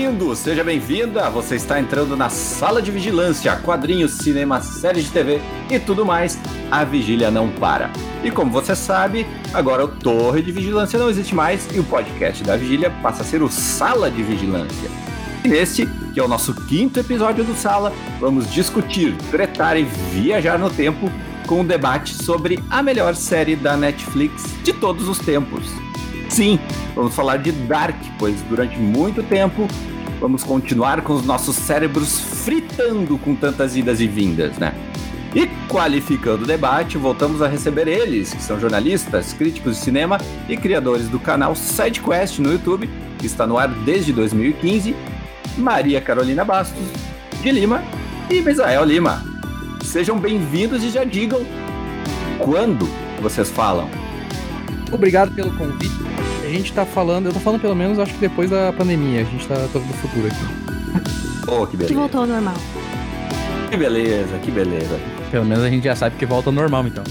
Bem-vindo, seja bem-vinda. Você está entrando na sala de vigilância, quadrinhos, cinema, séries de TV e tudo mais. A vigília não para. E como você sabe, agora o Torre de Vigilância não existe mais e o podcast da Vigília passa a ser o Sala de Vigilância. E neste, que é o nosso quinto episódio do Sala, vamos discutir, tretar e viajar no tempo com um debate sobre a melhor série da Netflix de todos os tempos. Sim, vamos falar de Dark, pois durante muito tempo vamos continuar com os nossos cérebros fritando com tantas idas e vindas, né? E qualificando o debate, voltamos a receber eles, que são jornalistas, críticos de cinema e criadores do canal SideQuest no YouTube, que está no ar desde 2015, Maria Carolina Bastos, de Lima e Misael Lima. Sejam bem-vindos e já digam quando vocês falam. Obrigado pelo convite. A gente tá falando, eu tô falando pelo menos, acho que depois da pandemia. A gente tá todo do futuro aqui. Oh, que beleza. Que voltou ao normal. Que beleza, que beleza. Pelo menos a gente já sabe que volta ao normal, então.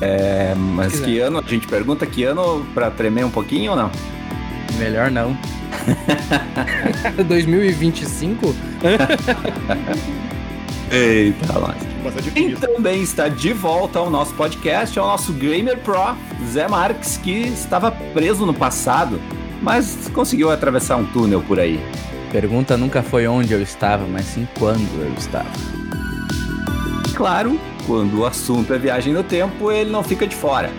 É, mas que ano? A gente pergunta que ano pra tremer um pouquinho ou não? Melhor não. 2025? Eita, nós. Quem também está de volta ao nosso podcast é o nosso Gamer Pro, Zé Marques, que estava preso no passado, mas conseguiu atravessar um túnel por aí. Pergunta nunca foi onde eu estava, mas sim quando eu estava. Claro, quando o assunto é viagem no tempo, ele não fica de fora.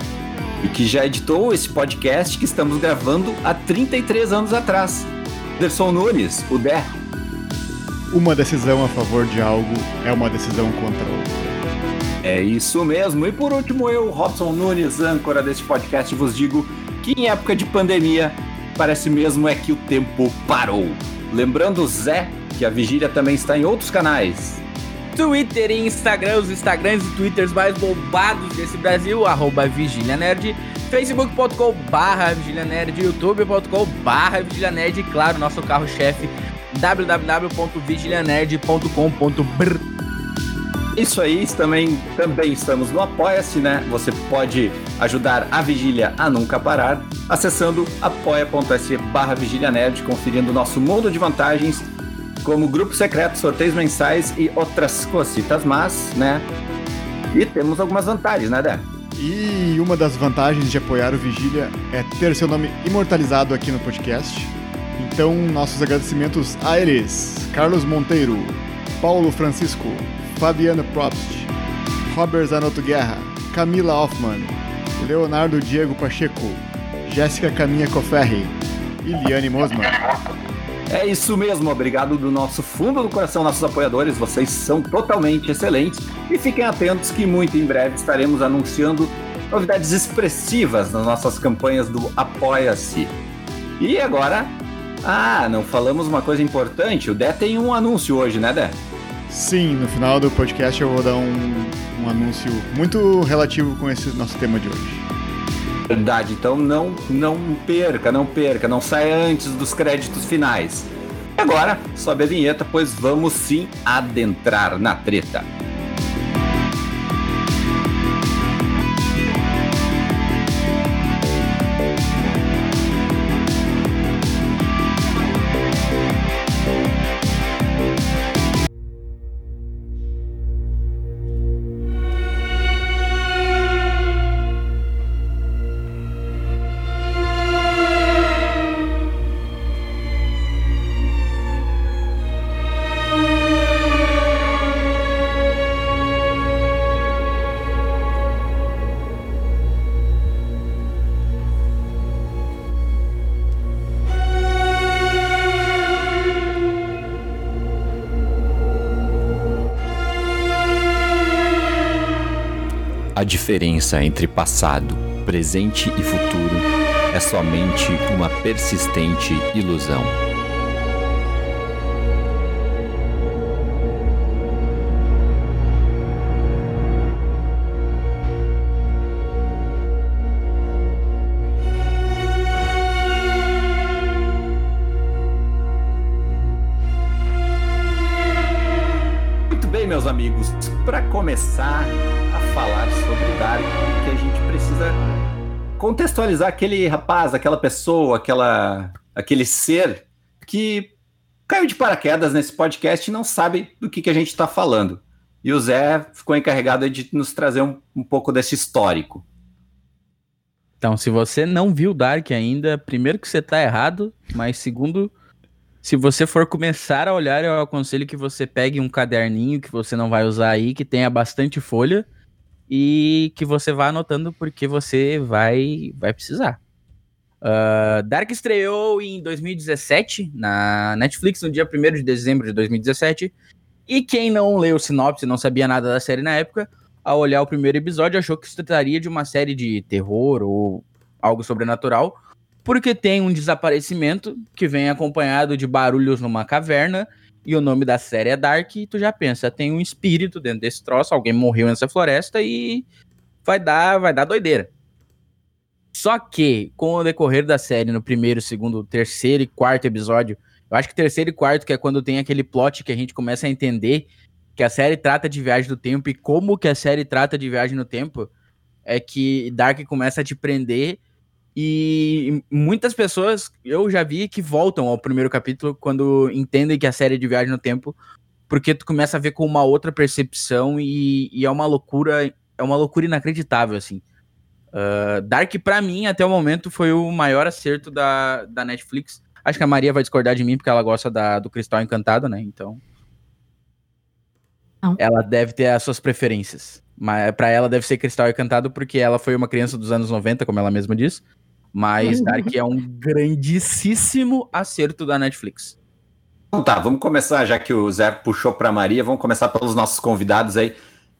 E que já editou esse podcast que estamos gravando há 33 anos atrás. Anderson Nunes, o Dé. Uma decisão a favor de algo é uma decisão contra outra. É isso mesmo. E por último, eu, Robson Nunes, âncora deste podcast, vos digo que em época de pandemia, parece mesmo é que o tempo parou. Lembrando, Zé, que a Vigília também está em outros canais. Twitter e Instagram, os Instagrams e Twitters mais bombados desse Brasil, arroba Vigília Nerd, facebook.com barra Vigília Nerd, youtube.com barra Vigília Nerd e claro, nosso carro-chefe www.vigilianerd.com.br Isso aí, também, também estamos no Apoia-se, né? Você pode ajudar a Vigília a nunca parar acessando apoia.se barra Vigília Nerd, conferindo o nosso mundo de vantagens, como grupo secreto, sorteios mensais e outras cositas más, né? E temos algumas vantagens, né, Dé? E uma das vantagens de apoiar o Vigília é ter seu nome imortalizado aqui no podcast. Então, nossos agradecimentos a eles: Carlos Monteiro, Paulo Francisco, Fabiano Probst, Robert Zanotto Guerra, Camila Hoffman, Leonardo Diego Pacheco, Jéssica Caminha Coferri e Liane Mosman. É isso mesmo, obrigado do nosso fundo do coração, nossos apoiadores, vocês são totalmente excelentes e fiquem atentos que muito em breve estaremos anunciando novidades expressivas nas nossas campanhas do Apoia-se. E agora, ah, não falamos uma coisa importante, o Dé tem um anúncio hoje, né, Dé? Sim, no final do podcast eu vou dar um, um anúncio muito relativo com esse nosso tema de hoje. Verdade, então não, não perca, não perca, não saia antes dos créditos finais. E agora, sobe a vinheta, pois vamos sim adentrar na treta. Diferença entre passado, presente e futuro é somente uma persistente ilusão. Meus amigos, para começar contextualizar aquele rapaz, aquela pessoa, aquela, aquele ser que caiu de paraquedas nesse podcast e não sabe do que, que a gente está falando. E o Zé ficou encarregado de nos trazer um, um pouco desse histórico. Então, se você não viu Dark ainda, primeiro que você tá errado, mas segundo, se você for começar a olhar, eu aconselho que você pegue um caderninho que você não vai usar aí, que tenha bastante folha e que você vá anotando porque você vai vai precisar. Uh, Dark estreou em 2017 na Netflix no dia 1 de dezembro de 2017. E quem não leu o sinopse não sabia nada da série na época, ao olhar o primeiro episódio, achou que se trataria de uma série de terror ou algo sobrenatural, porque tem um desaparecimento que vem acompanhado de barulhos numa caverna, e o nome da série é Dark, e tu já pensa, tem um espírito dentro desse troço, alguém morreu nessa floresta e vai dar, vai dar doideira. Só que, com o decorrer da série, no primeiro, segundo, terceiro e quarto episódio, eu acho que terceiro e quarto, que é quando tem aquele plot que a gente começa a entender que a série trata de viagem no tempo e como que a série trata de viagem no tempo, é que Dark começa a te prender e muitas pessoas eu já vi que voltam ao primeiro capítulo quando entendem que a série é de viagem no tempo, porque tu começa a ver com uma outra percepção e, e é uma loucura, é uma loucura inacreditável, assim. Uh, Dark, para mim, até o momento, foi o maior acerto da, da Netflix. Acho que a Maria vai discordar de mim, porque ela gosta da, do Cristal Encantado, né? Então. Não. Ela deve ter as suas preferências. Mas para ela deve ser Cristal Encantado porque ela foi uma criança dos anos 90, como ela mesma diz. Mas uhum. Dark é um grandíssimo acerto da Netflix. Então tá, vamos começar, já que o Zé puxou para Maria, vamos começar pelos nossos convidados aí.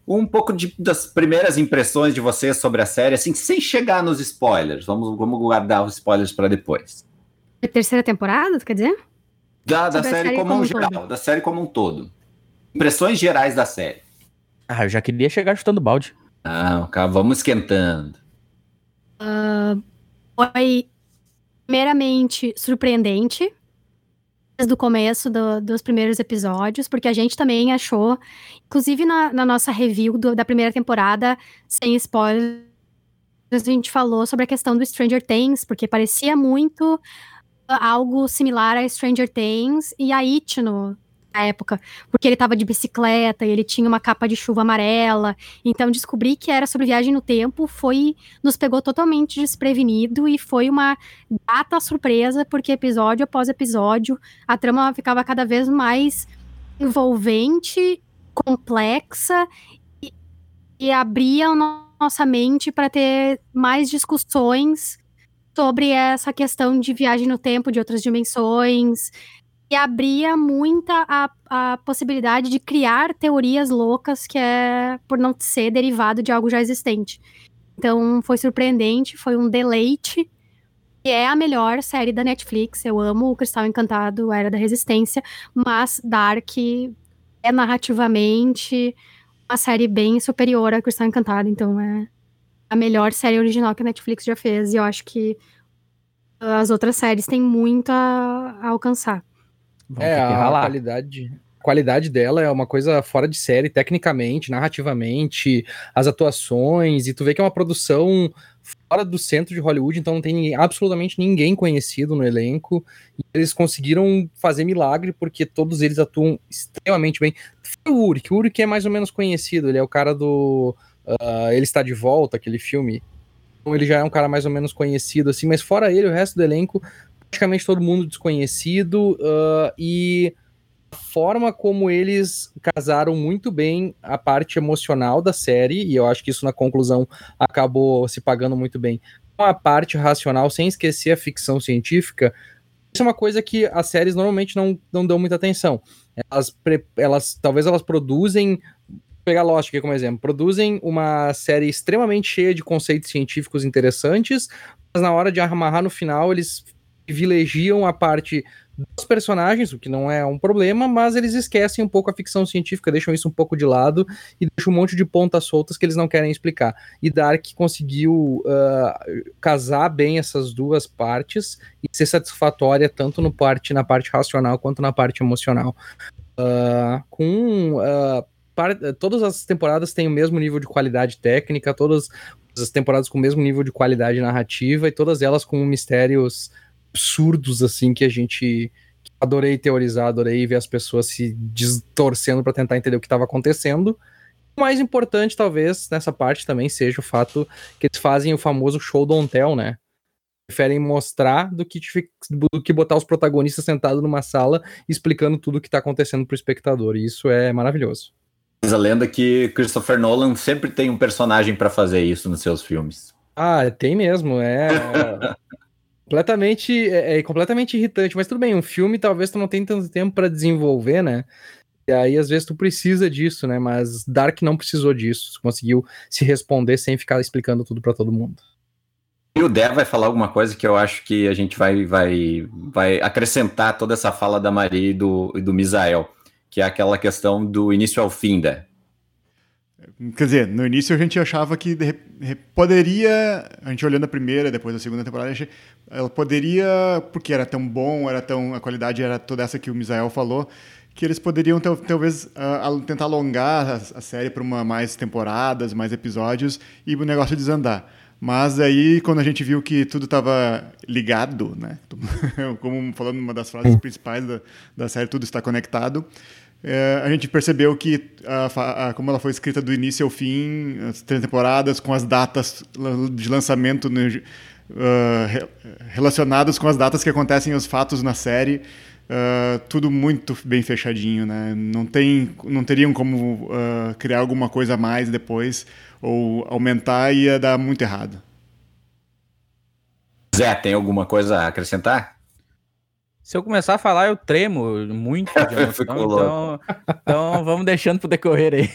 Um pouco de, das primeiras impressões de vocês sobre a série, assim, sem chegar nos spoilers. Vamos, vamos guardar os spoilers para depois. A terceira temporada, tu quer dizer? Da, da série, série, como, como um geral, todo. da série como um todo. Impressões gerais da série. Ah, eu já queria chegar chutando balde. Não, calma, vamos esquentando. Uh, foi primeiramente surpreendente desde o começo do, dos primeiros episódios, porque a gente também achou, inclusive na, na nossa review do, da primeira temporada, sem spoilers, a gente falou sobre a questão do Stranger Things, porque parecia muito algo similar a Stranger Things e a It no, na época, porque ele estava de bicicleta e ele tinha uma capa de chuva amarela. Então descobrir que era sobre viagem no tempo foi nos pegou totalmente desprevenido e foi uma data surpresa, porque episódio após episódio a trama ficava cada vez mais envolvente, complexa e, e abria nossa mente para ter mais discussões sobre essa questão de viagem no tempo, de outras dimensões, e abria muita a, a possibilidade de criar teorias loucas que é por não ser derivado de algo já existente. Então foi surpreendente, foi um deleite. E é a melhor série da Netflix. Eu amo o Cristal Encantado, Era da Resistência, mas Dark é narrativamente uma série bem superior a Cristal Encantado. Então é a melhor série original que a Netflix já fez. E eu acho que as outras séries têm muito a, a alcançar. Vão é, a qualidade, qualidade dela é uma coisa fora de série, tecnicamente, narrativamente, as atuações, e tu vê que é uma produção fora do centro de Hollywood, então não tem ninguém, absolutamente ninguém conhecido no elenco, e eles conseguiram fazer milagre, porque todos eles atuam extremamente bem. Foi o que o Uri que é mais ou menos conhecido, ele é o cara do uh, Ele Está de Volta, aquele filme, então ele já é um cara mais ou menos conhecido, assim, mas fora ele, o resto do elenco praticamente todo mundo desconhecido uh, e a forma como eles casaram muito bem a parte emocional da série, e eu acho que isso na conclusão acabou se pagando muito bem, com a parte racional, sem esquecer a ficção científica, isso é uma coisa que as séries normalmente não, não dão muita atenção. Elas, elas talvez elas produzem pegar Lost aqui como exemplo, produzem uma série extremamente cheia de conceitos científicos interessantes, mas na hora de amarrar no final eles privilegiam a parte dos personagens, o que não é um problema, mas eles esquecem um pouco a ficção científica, deixam isso um pouco de lado e deixam um monte de pontas soltas que eles não querem explicar. E Dark conseguiu uh, casar bem essas duas partes e ser satisfatória tanto no parte, na parte racional quanto na parte emocional. Uh, com uh, todas as temporadas têm o mesmo nível de qualidade técnica, todas as temporadas com o mesmo nível de qualidade narrativa e todas elas com mistérios absurdos assim que a gente Adorei teorizar, adorei ver as pessoas se distorcendo para tentar entender o que estava acontecendo. O mais importante, talvez, nessa parte também seja o fato que eles fazem o famoso show don't tell, né? Preferem mostrar do que, do que botar os protagonistas sentados numa sala explicando tudo o que está acontecendo para o espectador. E isso é maravilhoso. Mas a lenda que Christopher Nolan sempre tem um personagem para fazer isso nos seus filmes. Ah, tem mesmo. É. completamente, é, é, completamente irritante, mas tudo bem, um filme talvez tu não tenha tanto tempo para desenvolver, né? E aí às vezes tu precisa disso, né? Mas Dark não precisou disso, conseguiu se responder sem ficar explicando tudo para todo mundo. E o Dé vai falar alguma coisa que eu acho que a gente vai, vai, vai acrescentar toda essa fala da Maria e do, e do Misael, que é aquela questão do início ao fim, Dé. Quer dizer, no início a gente achava que poderia, a gente olhando a primeira, depois a segunda temporada, gente, ela poderia, porque era tão bom, era tão a qualidade era toda essa que o Misael falou, que eles poderiam talvez uh, tentar alongar a, a série para uma mais temporadas, mais episódios e o negócio desandar. Mas aí, quando a gente viu que tudo estava ligado, né? Como falando uma das frases principais da, da série, tudo está conectado é, a gente percebeu que, a, a, como ela foi escrita do início ao fim, as três temporadas, com as datas de lançamento no, uh, relacionadas com as datas que acontecem os fatos na série, uh, tudo muito bem fechadinho, né? Não, tem, não teriam como uh, criar alguma coisa a mais depois, ou aumentar ia dar muito errado. Zé, tem alguma coisa a acrescentar? Se eu começar a falar, eu tremo muito de emoção, então, então vamos deixando pro decorrer aí.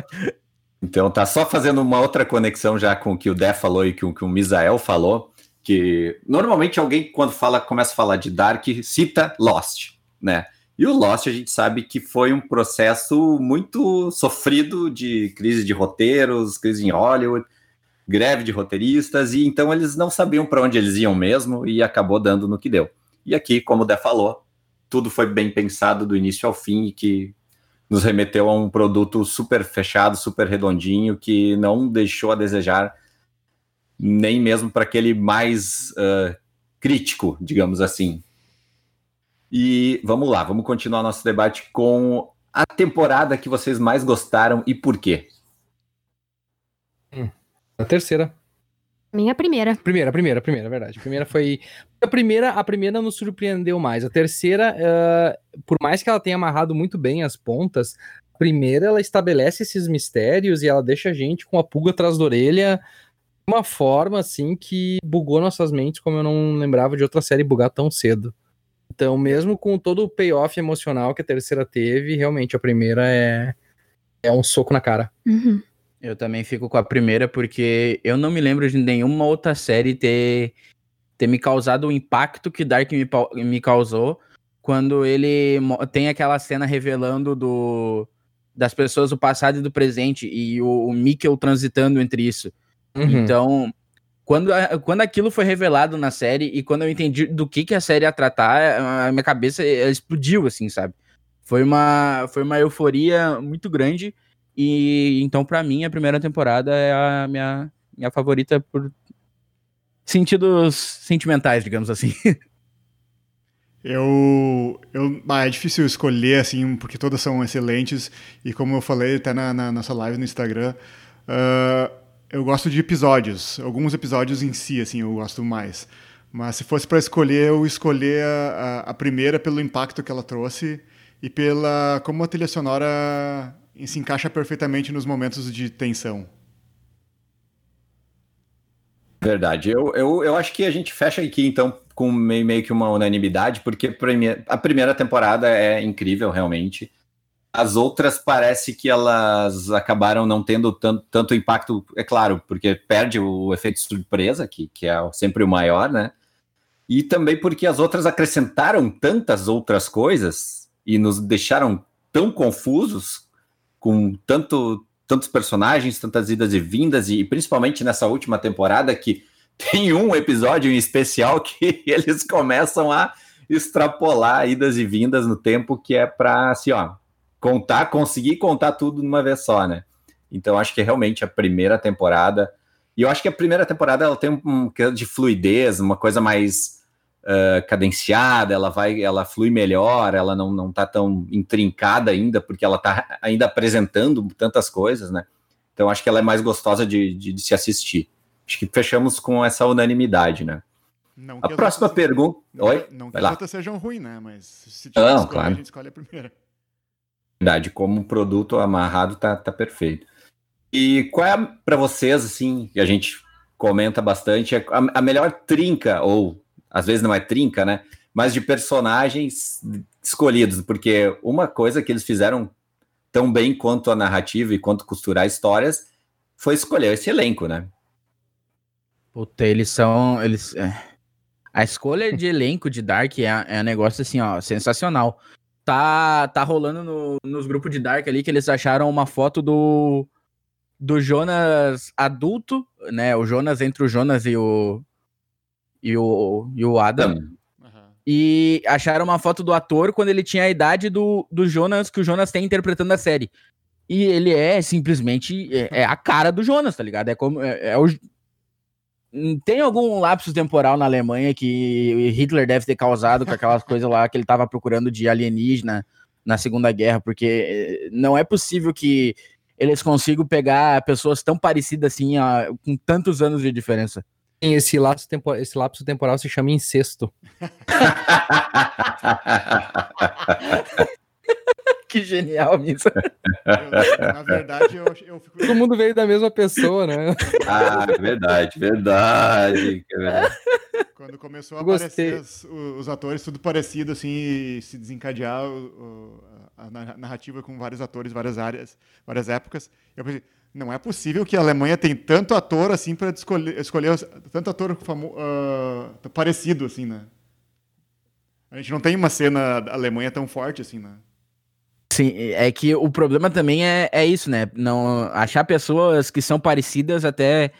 então tá só fazendo uma outra conexão já com o que o Dé falou e com o que o Misael falou, que normalmente alguém quando fala começa a falar de Dark cita Lost, né? E o Lost a gente sabe que foi um processo muito sofrido de crise de roteiros, crise em Hollywood, greve de roteiristas e então eles não sabiam para onde eles iam mesmo e acabou dando no que deu. E aqui, como o Dé falou, tudo foi bem pensado do início ao fim e que nos remeteu a um produto super fechado, super redondinho, que não deixou a desejar nem mesmo para aquele mais uh, crítico, digamos assim. E vamos lá, vamos continuar nosso debate com a temporada que vocês mais gostaram e por quê? Hum, a terceira. Minha primeira. Primeira, primeira, primeira, verdade. A primeira foi. A primeira, a primeira nos surpreendeu mais. A terceira, uh, por mais que ela tenha amarrado muito bem as pontas, a primeira ela estabelece esses mistérios e ela deixa a gente com a pulga atrás da orelha de uma forma assim que bugou nossas mentes, como eu não lembrava de outra série bugar tão cedo. Então, mesmo com todo o payoff emocional que a terceira teve, realmente a primeira é, é um soco na cara. Uhum. Eu também fico com a primeira, porque eu não me lembro de nenhuma outra série ter, ter me causado o impacto que Dark me, me causou quando ele tem aquela cena revelando do, das pessoas do passado e do presente e o, o Mikkel transitando entre isso. Uhum. Então, quando, quando aquilo foi revelado na série e quando eu entendi do que, que a série ia tratar, a minha cabeça explodiu, assim, sabe? Foi uma, foi uma euforia muito grande e então, para mim, a primeira temporada é a minha, minha favorita por sentidos sentimentais, digamos assim. Eu, eu ah, é difícil escolher assim porque todas são excelentes e como eu falei até na, na nossa live no Instagram, uh, eu gosto de episódios, alguns episódios em si assim eu gosto mais. Mas se fosse para escolher, eu escolher a, a, primeira pelo impacto que ela trouxe e pela como a trilha sonora e se encaixa perfeitamente nos momentos de tensão. Verdade. Eu, eu, eu acho que a gente fecha aqui, então, com meio, meio que uma unanimidade, porque a primeira temporada é incrível, realmente. As outras parece que elas acabaram não tendo tanto, tanto impacto, é claro, porque perde o efeito surpresa, que, que é sempre o maior, né? E também porque as outras acrescentaram tantas outras coisas e nos deixaram tão confusos com tanto, tantos personagens, tantas idas e vindas, e principalmente nessa última temporada que tem um episódio em especial que eles começam a extrapolar idas e vindas no tempo que é para assim, ó, contar, conseguir contar tudo numa vez só, né? Então acho que realmente a primeira temporada, e eu acho que a primeira temporada ela tem um, um de fluidez, uma coisa mais uh, cadenciada, ela vai, ela flui melhor, ela não, não tá tão intrincada ainda, porque ela tá ainda apresentando tantas coisas, né? Então acho que ela é mais gostosa de, de, de se assistir. Acho que fechamos com essa unanimidade, né? Não a próxima pergunta. Não, Oi? Não que as outras sejam ruins, né? Mas se tiver não, escolher, claro. a gente escolhe a primeira. Verdade, como produto amarrado tá, tá perfeito. E qual é para vocês, assim, que a gente comenta bastante, é a, a melhor trinca, ou às vezes não é trinca, né? Mas de personagens escolhidos, porque uma coisa que eles fizeram tão bem quanto a narrativa e quanto costurar histórias foi escolher esse elenco, né? Puta, eles são. Eles, é... A escolha de elenco de Dark é, é um negócio assim, ó, sensacional. Tá, tá rolando no, nos grupos de Dark ali que eles acharam uma foto do, do Jonas adulto, né? O Jonas entre o Jonas e o. E o, e o Adam. Uhum. E acharam uma foto do ator quando ele tinha a idade do, do Jonas que o Jonas tem interpretando a série. E ele é simplesmente. É, é a cara do Jonas, tá ligado? É como. É, é o, tem algum lapso temporal na Alemanha que Hitler deve ter causado com aquelas coisas lá que ele estava procurando de alienígena na Segunda Guerra, porque eh, não é possível que eles consigam pegar pessoas tão parecidas assim, ó, com tantos anos de diferença. Esse lapso, tempo, esse lapso temporal se chama incesto. que genial isso. na verdade, eu, eu fico... Todo mundo veio da mesma pessoa, né? Ah, verdade, verdade. verdade. Quando começou a eu aparecer os, os, atores, tudo parecido, assim, e se desencadear o, a narrativa com vários atores, várias áreas, várias épocas, eu pensei, não é possível que a Alemanha tem tanto ator assim para escolher, escolher tanto ator famo, uh, parecido assim, né? A gente não tem uma cena da Alemanha tão forte assim, né? Sim, é que o problema também é, é isso, né? Não achar pessoas que são parecidas até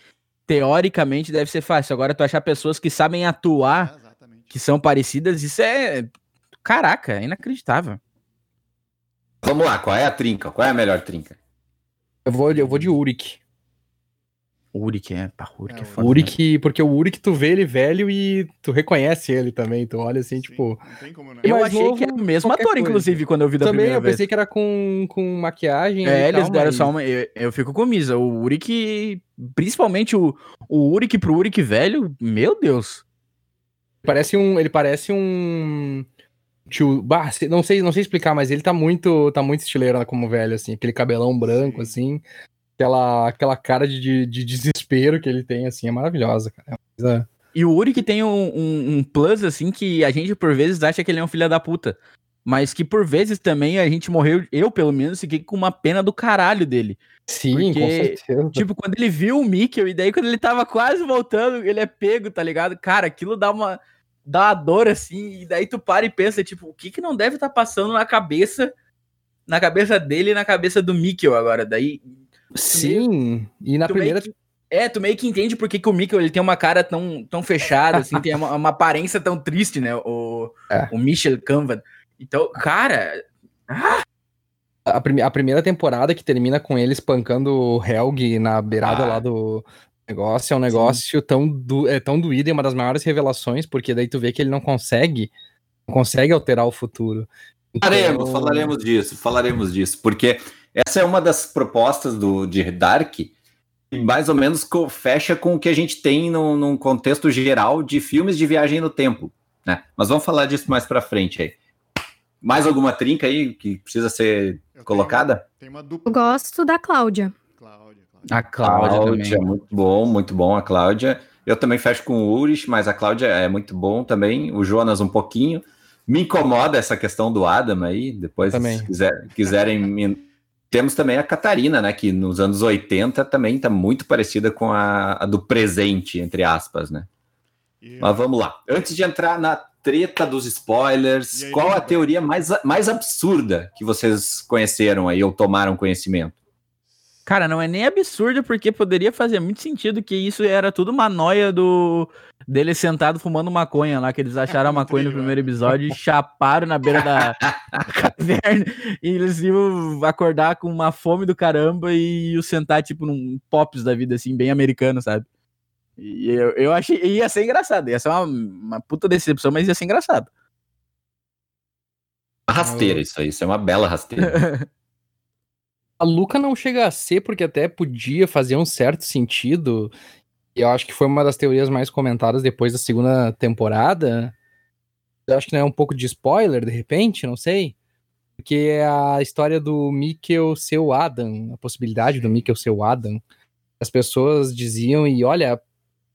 teoricamente deve ser fácil. Agora tu achar pessoas que sabem atuar, é, que são parecidas, isso é caraca, é inacreditável. Vamos lá, qual é a trinca? Qual é a melhor trinca? Eu vou, eu vou de Uric. Uric, é, pá, Uric é, é foda. Uric, porque o Uric tu vê ele velho e tu reconhece ele também, tu olha assim, Sim, tipo... Como, né? Eu achei novo, que era o mesmo ator, coisa. inclusive, quando eu vi da também, primeira eu pensei que era com, com maquiagem É, eles tal, deram mas... só uma... Eu, eu, fico com misa, o Uric, principalmente o, o Uric pro Uric velho, meu Deus. Parece um... Ele parece um... Tio, bah, não sei, não sei explicar, mas ele tá muito, tá muito estileiro como velho, assim, aquele cabelão branco, Sim. assim aquela, aquela cara de, de desespero que ele tem, assim, é maravilhosa, cara. É E o Uri que tem um, um, um, plus, assim, que a gente por vezes acha que ele é um filho da puta. Mas que por vezes também a gente morreu, eu pelo menos, fiquei com uma pena do caralho dele. Sim, Porque, com certeza. Tipo, quando ele viu o Mikkel, e daí quando ele tava quase voltando, ele é pego, tá ligado? Cara, aquilo dá uma, dá uma dor, assim, e daí tu para e pensa, tipo, o que que não deve estar tá passando na cabeça, na cabeça dele e na cabeça do Mikkel agora? Daí Sim, meio, e na primeira. Que, é, tu meio que entende porque que o Mikkel ele tem uma cara tão, tão fechada, assim, tem uma, uma, aparência tão triste, né? O, é. o Michel Canvan. Então, cara. Ah! A, prime a, primeira temporada que termina com ele espancando o Helg na beirada ah. lá do negócio é um negócio tão, do, é tão doído e uma das maiores revelações, porque daí tu vê que ele não consegue, não consegue alterar o futuro. Então... Falaremos, falaremos disso, falaremos disso, porque essa é uma das propostas do, de Dark, e mais ou menos fecha com o que a gente tem no, num contexto geral de filmes de viagem no tempo. Né? Mas vamos falar disso mais para frente aí. Mais alguma trinca aí que precisa ser Eu colocada? Tenho, tenho Eu gosto da Cláudia. Cláudia. A Cláudia, Cláudia muito bom, muito bom a Cláudia. Eu também fecho com o Urich, mas a Cláudia é muito bom também. O Jonas um pouquinho. Me incomoda essa questão do Adam aí. Depois, também. se quiser, quiserem me temos também a Catarina, né? Que nos anos 80 também está muito parecida com a, a, do presente, entre aspas, né? E... Mas vamos lá. Antes de entrar na treta dos spoilers, aí, qual a teoria mais, mais absurda que vocês conheceram aí ou tomaram conhecimento? Cara, não é nem absurdo, porque poderia fazer muito sentido que isso era tudo uma noia do dele sentado fumando maconha lá, que eles acharam a maconha no primeiro episódio e chaparam na beira da caverna. E eles iam acordar com uma fome do caramba e iam sentar, tipo, num pops da vida, assim, bem americano, sabe? E eu, eu achei ia ser engraçado, ia ser uma, uma puta decepção, mas ia ser engraçado. Rasteira, isso aí, isso é uma bela rasteira. a Luca não chega a ser, porque até podia fazer um certo sentido. E eu acho que foi uma das teorias mais comentadas depois da segunda temporada. Eu acho que não é um pouco de spoiler, de repente, não sei. Porque é a história do Mikkel ser o Adam, a possibilidade do Mikkel ser o Adam. As pessoas diziam, e olha,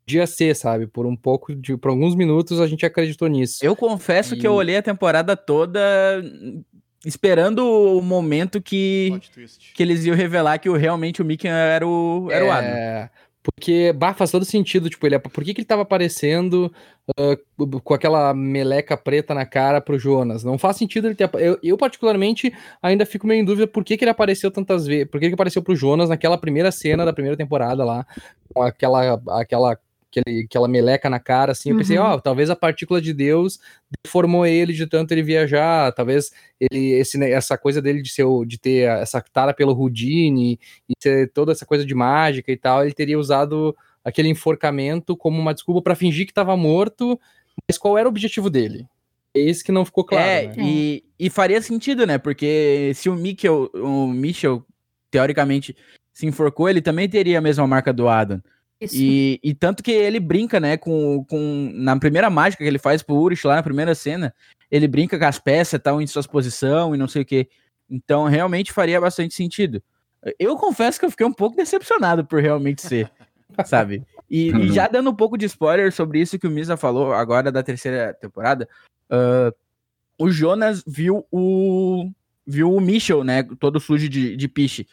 podia ser, sabe? Por um pouco, de, por alguns minutos a gente acreditou nisso. Eu confesso e... que eu olhei a temporada toda esperando o momento que, que eles iam revelar que o, realmente o Mickey era o, era é... o Adam. Porque, bah, faz todo sentido, tipo, ele, é, por que, que ele tava aparecendo uh, com aquela meleca preta na cara pro Jonas? Não faz sentido ele ter... Eu, eu particularmente, ainda fico meio em dúvida por que, que ele apareceu tantas vezes, por que, que ele apareceu pro Jonas naquela primeira cena da primeira temporada lá, com aquela, aquela aquele, aquela meleca na cara, assim, eu pensei, uhum. ó, oh, talvez a partícula de Deus deformou ele de tanto ele viajar, talvez ele, esse, essa coisa dele de ser, de ter essa tara pelo Houdini e ter toda essa coisa de mágica e tal, ele teria usado aquele enforcamento como uma desculpa para fingir que estava morto, mas qual era o objetivo dele? É esse que não ficou claro. É, né? e, e faria sentido, né? Porque se o Mikkel, o Michel, teoricamente, se enforcou, ele também teria a mesma marca do Adam. E, e, tanto que ele brinca, né, com, com. Na primeira mágica que ele faz pro Urish lá na primeira cena, ele brinca com as peças tal em suas posição e não sei o que. Então realmente faria bastante sentido. Eu confesso que eu fiquei um pouco decepcionado por realmente ser, sabe? E, e, uhum. já dando um pouco de spoiler sobre isso que o Misa falou agora da terceira temporada, uh, o Jonas viu o viu o Michel, né, todo sujo de, de piche.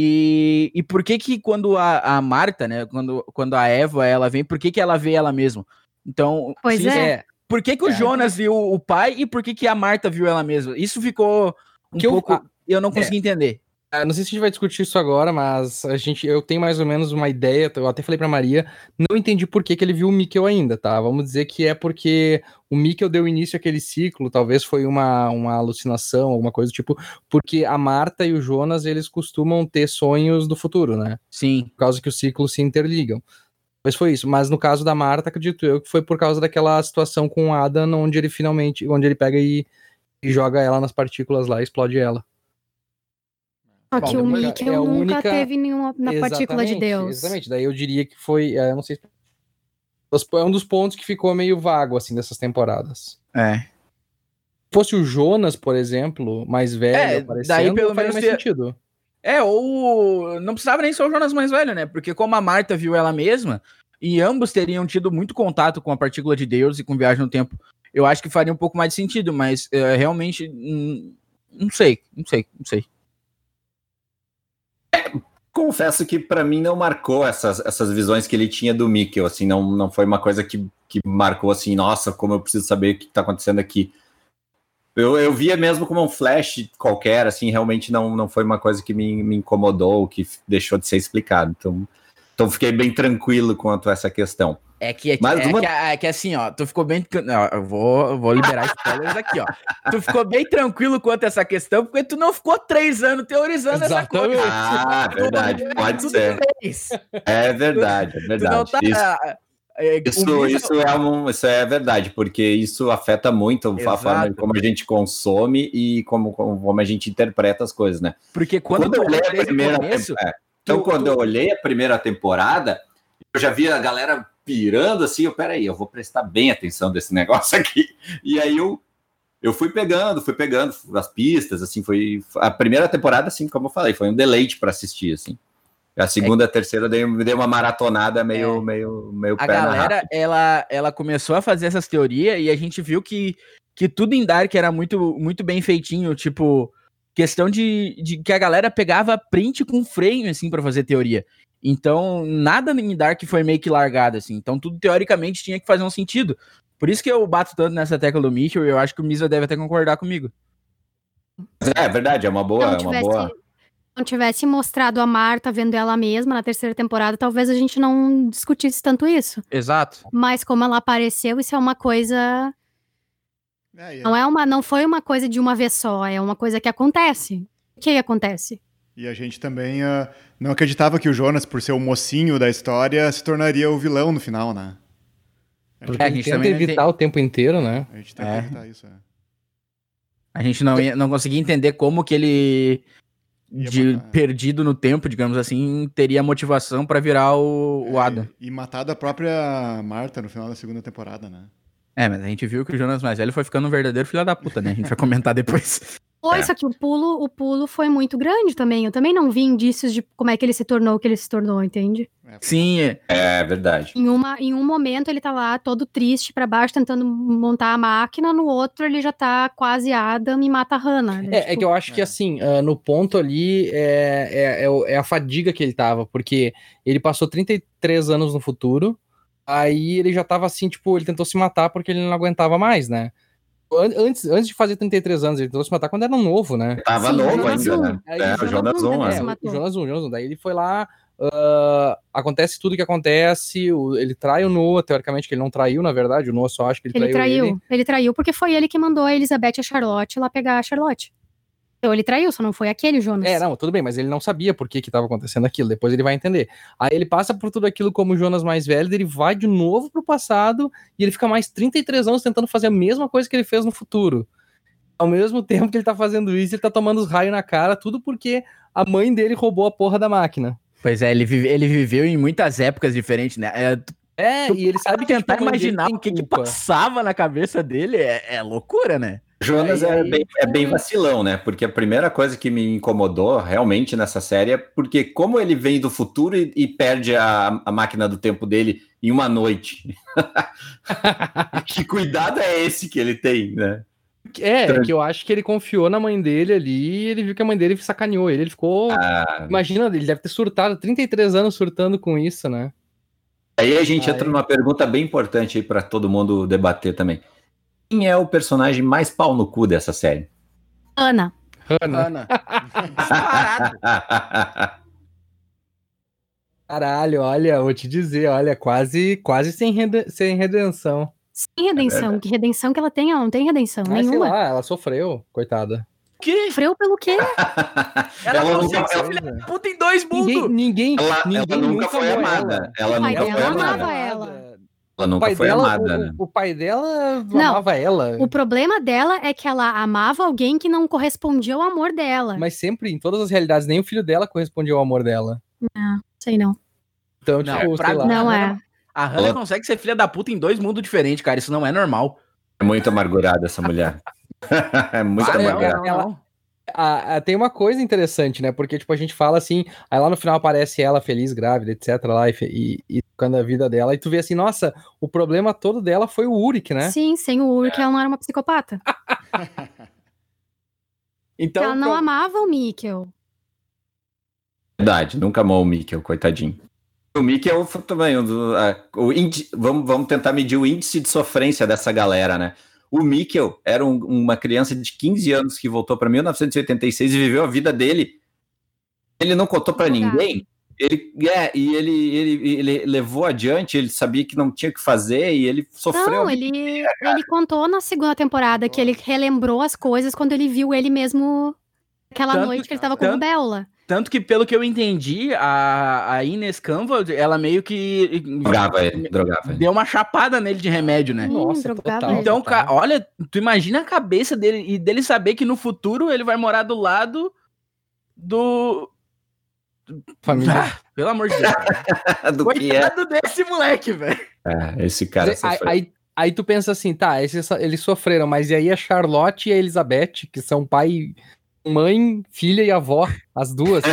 E, e por que que quando a, a Marta, né, quando, quando a Eva, ela vem, por que que ela vê ela mesma? Então, pois é. é. Por que que o é. Jonas viu o pai e por que que a Marta viu ela mesma? Isso ficou um que pouco... Eu, eu não consegui é. entender. Ah, não sei se a gente vai discutir isso agora, mas a gente, eu tenho mais ou menos uma ideia. Eu até falei para Maria, não entendi por que, que ele viu o Mikkel ainda, tá? Vamos dizer que é porque o Mikkel deu início àquele ciclo, talvez foi uma, uma alucinação, alguma coisa do tipo, porque a Marta e o Jonas, eles costumam ter sonhos do futuro, né? Sim. Por causa que os ciclos se interligam. Mas foi isso. Mas no caso da Marta, acredito eu que foi por causa daquela situação com o Adam, onde ele finalmente, onde ele pega e, e joga ela nas partículas lá e explode ela. Só que o Mikkel é nunca única... teve nenhuma na exatamente, partícula de Deus. Exatamente, daí eu diria que foi, é, não sei é um dos pontos que ficou meio vago, assim, dessas temporadas. É. Se fosse o Jonas, por exemplo, mais velho, é, aparecendo, daí pelo menos mais sentido. É, ou não precisava nem ser o Jonas mais velho, né? Porque como a Marta viu ela mesma, e ambos teriam tido muito contato com a partícula de Deus e com viagem no tempo, eu acho que faria um pouco mais de sentido, mas é, realmente, hum, não sei, não sei, não sei confesso que para mim não marcou essas, essas visões que ele tinha do Mikkel, assim, não, não foi uma coisa que, que marcou assim, nossa, como eu preciso saber o que está acontecendo aqui. Eu, eu via mesmo como um flash qualquer, assim, realmente não, não foi uma coisa que me, me incomodou, que deixou de ser explicado. Então, então fiquei bem tranquilo quanto a essa questão. É que, é, é, uma... que, é que assim, ó, tu ficou bem. Não, eu vou, vou liberar spoilers aqui, ó. Tu ficou bem tranquilo quanto a essa questão, porque tu não ficou três anos teorizando Exatamente. essa coisa. Ah, verdade, pode ser. É verdade, é verdade. Tá, isso, é, isso, isso, é um, isso é verdade, porque isso afeta muito Exato. a forma como a gente consome e como, como a gente interpreta as coisas, né? Porque quando, quando eu olhei a primeira começo, é, Então, tu, quando tu... eu olhei a primeira temporada, eu já vi a galera pirando assim, eu, peraí, eu vou prestar bem atenção desse negócio aqui. E aí eu, eu fui pegando, fui pegando as pistas, assim, foi a primeira temporada, assim, como eu falei, foi um deleite para assistir, assim. A segunda, é, a terceira, dei, dei uma maratonada meio, é, meio, meio A galera, ela, ela começou a fazer essas teorias e a gente viu que, que tudo em Dark era muito, muito bem feitinho, tipo, questão de, de que a galera pegava print com frame, assim, para fazer teoria. Então, nada em Dark foi meio que largado, assim. Então, tudo teoricamente tinha que fazer um sentido. Por isso que eu bato tanto nessa tecla do Mitchell e eu acho que o Misa deve até concordar comigo. É, é verdade, é uma boa. Tivesse, é uma boa... não tivesse mostrado a Marta vendo ela mesma na terceira temporada, talvez a gente não discutisse tanto isso. Exato. Mas como ela apareceu, isso é uma coisa. É, é. Não é uma, não foi uma coisa de uma vez só, é uma coisa que acontece. O que acontece? E a gente também uh, não acreditava que o Jonas, por ser o mocinho da história, se tornaria o vilão no final, né? Porque é, a gente tenta evitar tem... o tempo inteiro, né? A gente tenta é. evitar isso, é. A gente não, ia, não conseguia entender como que ele, de matar, perdido no tempo, digamos assim, teria motivação para virar o, é, o Adam. E, e matar a própria Marta no final da segunda temporada, né? É, mas a gente viu que o Jonas mais velho foi ficando um verdadeiro filho da puta, né? A gente vai comentar depois. Foi, é. só que o pulo, o pulo foi muito grande também. Eu também não vi indícios de como é que ele se tornou o que ele se tornou, entende? É, Sim, é, é verdade. Em, uma, em um momento ele tá lá todo triste para baixo tentando montar a máquina, no outro ele já tá quase Adam e mata a Hannah. Né? É, tipo... é, que eu acho que assim, uh, no ponto ali é, é, é, é a fadiga que ele tava, porque ele passou 33 anos no futuro, aí ele já tava assim, tipo, ele tentou se matar porque ele não aguentava mais, né? Antes, antes de fazer 33 anos, ele tentou se matar quando era novo, né? Tava Sim, novo ainda, né? É, o Jonas 1, é. O Jonas 1, Jonas 1. Daí ele foi lá, uh, acontece tudo que acontece, o, ele trai o Noah, teoricamente que ele não traiu, na verdade, o Noah só acha que ele, ele traiu, traiu ele. Ele traiu porque foi ele que mandou a Elizabeth e a Charlotte lá pegar a Charlotte. Então ele traiu, só não foi aquele Jonas. É, não, tudo bem, mas ele não sabia por que que tava acontecendo aquilo, depois ele vai entender. Aí ele passa por tudo aquilo como o Jonas mais velho, ele vai de novo pro passado e ele fica mais 33 anos tentando fazer a mesma coisa que ele fez no futuro. Ao mesmo tempo que ele tá fazendo isso, ele tá tomando os raios na cara, tudo porque a mãe dele roubou a porra da máquina. Pois é, ele, vive, ele viveu em muitas épocas diferentes, né? É, é e ele sabe tentar tipo, imaginar o que, que, passava na cabeça dele é, é loucura, né? Jonas é, bem, é bem vacilão, né? Porque a primeira coisa que me incomodou realmente nessa série é porque, como ele vem do futuro e, e perde a, a máquina do tempo dele em uma noite. que cuidado é esse que ele tem, né? É, Trans... que eu acho que ele confiou na mãe dele ali e ele viu que a mãe dele sacaneou ele. Ele ficou. Ah... Imagina, ele deve ter surtado, 33 anos surtando com isso, né? Aí a gente aí... entra numa pergunta bem importante aí para todo mundo debater também. Quem é o personagem mais pau no cu dessa série? Ana. Ana. Ana. Caralho, olha, vou te dizer, olha, quase, quase sem, rede, sem redenção. Sem redenção, é que redenção que ela tem, ela não tem redenção ah, nenhuma. Sei lá, ela sofreu, coitada. Que? Sofreu pelo quê? ela, ela nunca foi filha da puta em dois mundos. Ninguém, ninguém, ela, ninguém ela nunca foi amada. Ela, ela nunca foi amada. Ela. Ela nunca foi dela, amada, o, né? O pai dela não, amava ela. O problema dela é que ela amava alguém que não correspondia ao amor dela. Mas sempre, em todas as realidades, nem o filho dela correspondia ao amor dela. Não, sei não. Então, não, tipo, pra, não é. A Hannah ela... consegue ser filha da puta em dois mundos diferentes, cara. Isso não é normal. É muito amargurada essa mulher. é muito ah, amargurada. Ela, ela, a, a, tem uma coisa interessante, né? Porque, tipo, a gente fala assim, aí lá no final aparece ela feliz, grávida, etc, lá, e, e tocando a vida dela, e tu vê assim, nossa, o problema todo dela foi o Uric, né? Sim, sem o Uric ela não era uma psicopata. então... Ela não pro... amava o Mikkel. Verdade, nunca amou o Mikkel, coitadinho. O Mikkel também, o, o índice, vamos, vamos tentar medir o índice de sofrência dessa galera, né? O Mikkel era um, uma criança de 15 anos que voltou para 1986 e viveu a vida dele. Ele não contou para ninguém. Ele, é, e ele, ele, ele levou adiante, ele sabia que não tinha o que fazer e ele sofreu. Não, ele, ele contou na segunda temporada que ele relembrou as coisas quando ele viu ele mesmo aquela tanto, noite que ele estava com o Bella. Tanto que, pelo que eu entendi, a, a Ines Canva, ela meio que. Drogava ele, drogava ele. Deu uma chapada nele de remédio, né? Nossa, total. Então, cara, olha, tu imagina a cabeça dele e dele saber que no futuro ele vai morar do lado do. Família. Ah, pelo amor de Deus. do Coitado que é? desse moleque, velho. É, esse cara. Aí, aí, aí, tu pensa assim, tá, esses, eles sofreram, mas e aí a Charlotte e a Elizabeth, que são pai mãe, filha e avó, as duas.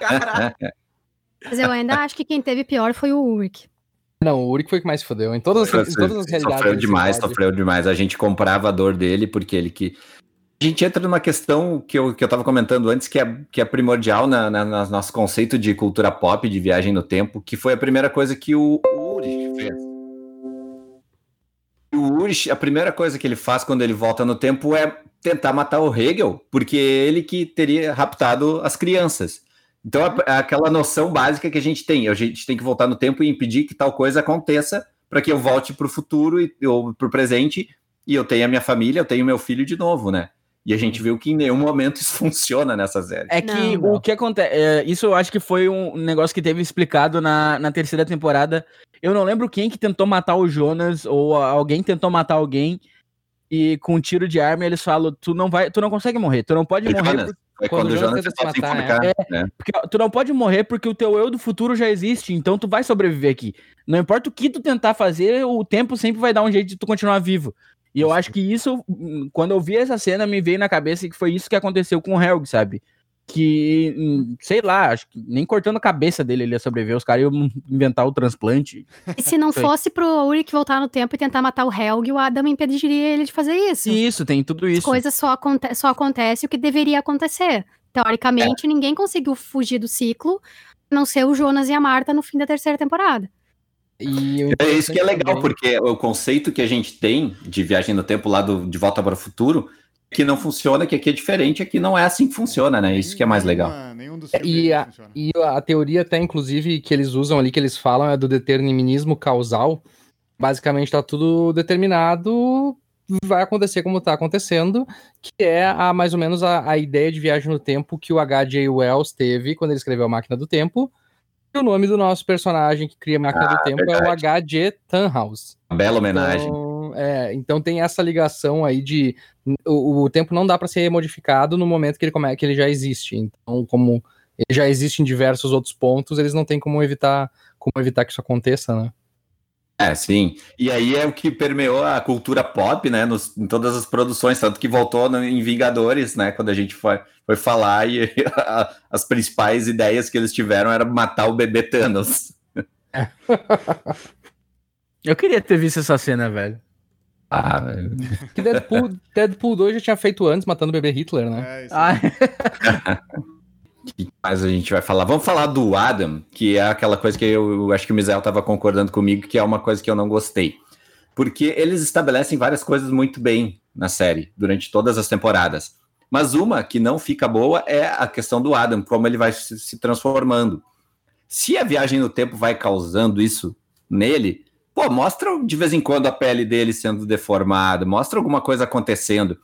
Caraca. Mas eu ainda acho que quem teve pior foi o Ulrich. Não, o Ulrich foi o que mais fodeu. Em todas, as, em todas as realidades. Sofreu demais, sofreu demais. A gente comprava a dor dele, porque ele que. A gente entra numa questão que eu, que eu tava comentando antes, que é, que é primordial na, na, no nosso conceito de cultura pop, de viagem no tempo, que foi a primeira coisa que o, o Ulrich fez. O Ulrich, a primeira coisa que ele faz quando ele volta no tempo é tentar matar o Hegel, porque é ele que teria raptado as crianças. Então, é aquela noção básica que a gente tem, a gente tem que voltar no tempo e impedir que tal coisa aconteça para que eu volte para o futuro e, ou para o presente e eu tenha minha família, eu tenho meu filho de novo, né? E a gente viu que em nenhum momento isso funciona nessa série. É que não, o que acontece. É, isso eu acho que foi um negócio que teve explicado na, na terceira temporada. Eu não lembro quem que tentou matar o Jonas, ou alguém tentou matar alguém, e com um tiro de arma eles falam: tu não vai, tu não consegue morrer, tu não pode morrer. Jonas. É quando, quando o Jonas tenta se matar, é. é. Porque tu não pode morrer porque o teu eu do futuro já existe, então tu vai sobreviver aqui. Não importa o que tu tentar fazer, o tempo sempre vai dar um jeito de tu continuar vivo. E eu acho que isso, quando eu vi essa cena, me veio na cabeça que foi isso que aconteceu com o Helg, sabe? Que, hum, sei lá, acho que nem cortando a cabeça dele ele ia sobreviver, os caras iam inventar o transplante. E se não fosse pro Ulrich voltar no tempo e tentar matar o Helg, o Adam impediria ele de fazer isso. Isso, tem tudo isso. As coisas só, aconte só acontece o que deveria acontecer. Teoricamente, é. ninguém conseguiu fugir do ciclo, a não ser o Jonas e a Marta no fim da terceira temporada. é isso que é legal, também... porque o conceito que a gente tem de viagem no tempo lá do De Volta para o Futuro, que não funciona, que aqui é diferente, aqui não é assim que funciona, né? Isso que é mais legal. e, a, e a teoria até, inclusive, que eles usam ali, que eles falam, é do determinismo causal. Basicamente, está tudo determinado vai acontecer como está acontecendo, que é a, mais ou menos a, a ideia de viagem no tempo que o H.J. Wells teve quando ele escreveu a Máquina do Tempo. E o nome do nosso personagem que cria a Máquina ah, do Tempo verdade. é o H.J. Tannhaus. Bela homenagem. Então, é, então tem essa ligação aí de o, o tempo não dá para ser modificado no momento que ele, come, que ele já existe. Então, como ele já existe em diversos outros pontos, eles não têm como evitar como evitar que isso aconteça, né? É, sim. E aí é o que permeou a cultura pop, né? Nos, em todas as produções, tanto que voltou no, em Vingadores, né? Quando a gente foi, foi falar e a, as principais ideias que eles tiveram era matar o bebê Thanos. Eu queria ter visto essa cena, velho. Ah. Que Deadpool, Deadpool 2 já tinha feito antes, matando o bebê Hitler, né? É, isso ah que mais a gente vai falar? Vamos falar do Adam, que é aquela coisa que eu, eu acho que o Mizel estava concordando comigo, que é uma coisa que eu não gostei. Porque eles estabelecem várias coisas muito bem na série, durante todas as temporadas. Mas uma que não fica boa é a questão do Adam, como ele vai se transformando. Se a viagem no tempo vai causando isso nele, pô, mostra de vez em quando a pele dele sendo deformada, mostra alguma coisa acontecendo.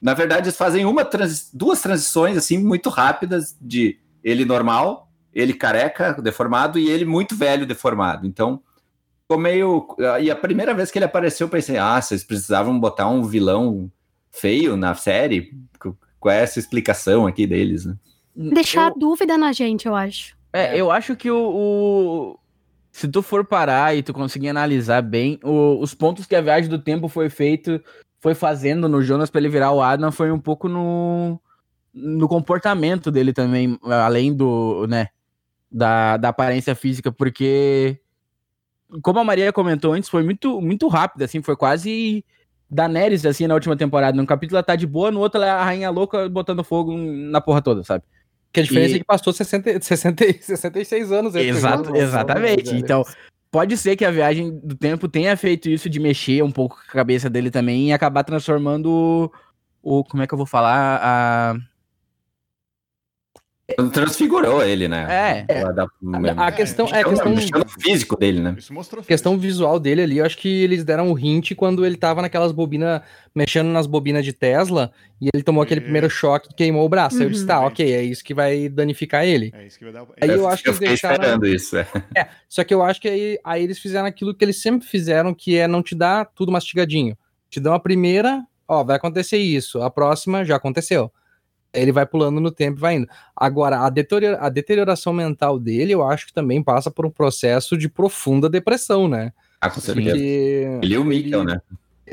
Na verdade, eles fazem uma trans, duas transições assim muito rápidas de ele normal, ele careca, deformado e ele muito velho, deformado. Então, ficou meio e a primeira vez que ele apareceu, eu pensei: "Ah, vocês precisavam botar um vilão feio na série? Qual é essa explicação aqui deles, né? Deixar eu... dúvida na gente, eu acho. É, eu acho que o, o, se tu for parar e tu conseguir analisar bem, o, os pontos que a viagem do tempo foi feito foi fazendo no Jonas para ele virar o Adam foi um pouco no, no comportamento dele também, além do, né, da, da aparência física, porque como a Maria comentou antes, foi muito muito rápido, assim, foi quase Daenerys, assim, na última temporada. Num capítulo ela tá de boa, no outro ela é a rainha louca botando fogo na porra toda, sabe? Que a diferença e... é que passou 60, 60, 66 anos. Exato, exatamente. Então, Pode ser que a viagem do tempo tenha feito isso de mexer um pouco com a cabeça dele também e acabar transformando o. o como é que eu vou falar? A Transfigurou ele, né? É. A, a questão é a questão físico dele, né? Isso mostrou. A questão visual dele ali, eu acho que eles deram um hint quando ele tava naquelas bobinas, mexendo nas bobinas de Tesla, e ele tomou aquele primeiro choque e queimou o braço. Uhum. Aí eu disse, tá, uhum. ok, é isso que vai danificar ele. É isso que vai dar. Aí eu, eu acho que eu eles deixaram. esperando isso, é. é. Só que eu acho que aí, aí eles fizeram aquilo que eles sempre fizeram, que é não te dar tudo mastigadinho. Te dão a primeira, ó, vai acontecer isso. A próxima já aconteceu ele vai pulando no tempo e vai indo. Agora, a, deteriora, a deterioração mental dele, eu acho que também passa por um processo de profunda depressão, né? Ah, com certeza. Porque ele é o Mikkel, né?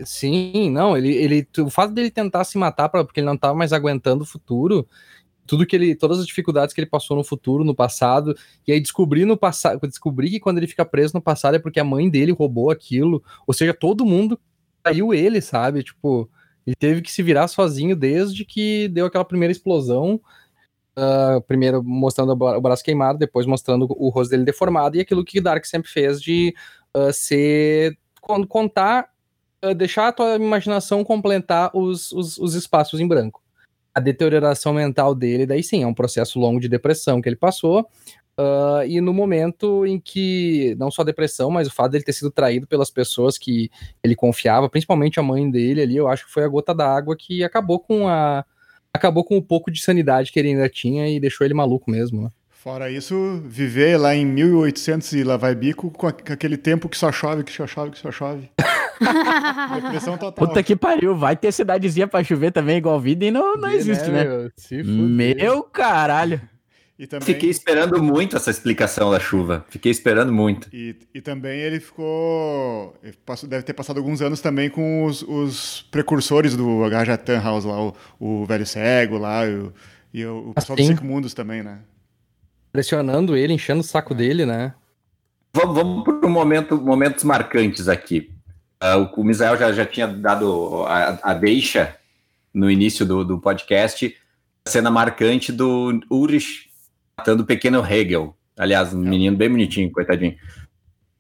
Sim, não, ele, ele, o fato dele tentar se matar pra, porque ele não estava mais aguentando o futuro, tudo que ele, todas as dificuldades que ele passou no futuro, no passado, e aí descobrir no passado, descobrir que quando ele fica preso no passado é porque a mãe dele roubou aquilo, ou seja, todo mundo caiu ele, sabe? Tipo, ele teve que se virar sozinho desde que deu aquela primeira explosão. Uh, primeiro mostrando o braço queimado, depois mostrando o rosto dele deformado, e aquilo que Dark sempre fez de uh, ser. contar, uh, deixar a tua imaginação completar os, os, os espaços em branco. A deterioração mental dele, daí sim, é um processo longo de depressão que ele passou. Uh, e no momento em que, não só a depressão, mas o fato dele ter sido traído pelas pessoas que ele confiava, principalmente a mãe dele ali, eu acho que foi a gota d'água que acabou com a. acabou com o pouco de sanidade que ele ainda tinha e deixou ele maluco mesmo. Né? Fora isso, viver lá em 1800 e lá vai bico com aquele tempo que só chove, que só chove, que só chove. Depressão total. Puta que pariu, vai ter cidadezinha pra chover também igual vida e não, não existe, né? né? Meu caralho. Também... Fiquei esperando muito essa explicação da chuva. Fiquei esperando muito. E, e também ele ficou. Passou, deve ter passado alguns anos também com os, os precursores do H.J. Tannhaus lá, o, o Velho Cego lá, o, e o, o pessoal assim, dos Cinco Mundos também, né? Pressionando ele, enchendo o saco é. dele, né? Vamos, vamos para um momento, momentos marcantes aqui. Uh, o Misael já, já tinha dado a, a deixa no início do, do podcast, a cena marcante do Ulrich matando o pequeno Hegel. Aliás, um menino bem bonitinho, coitadinho.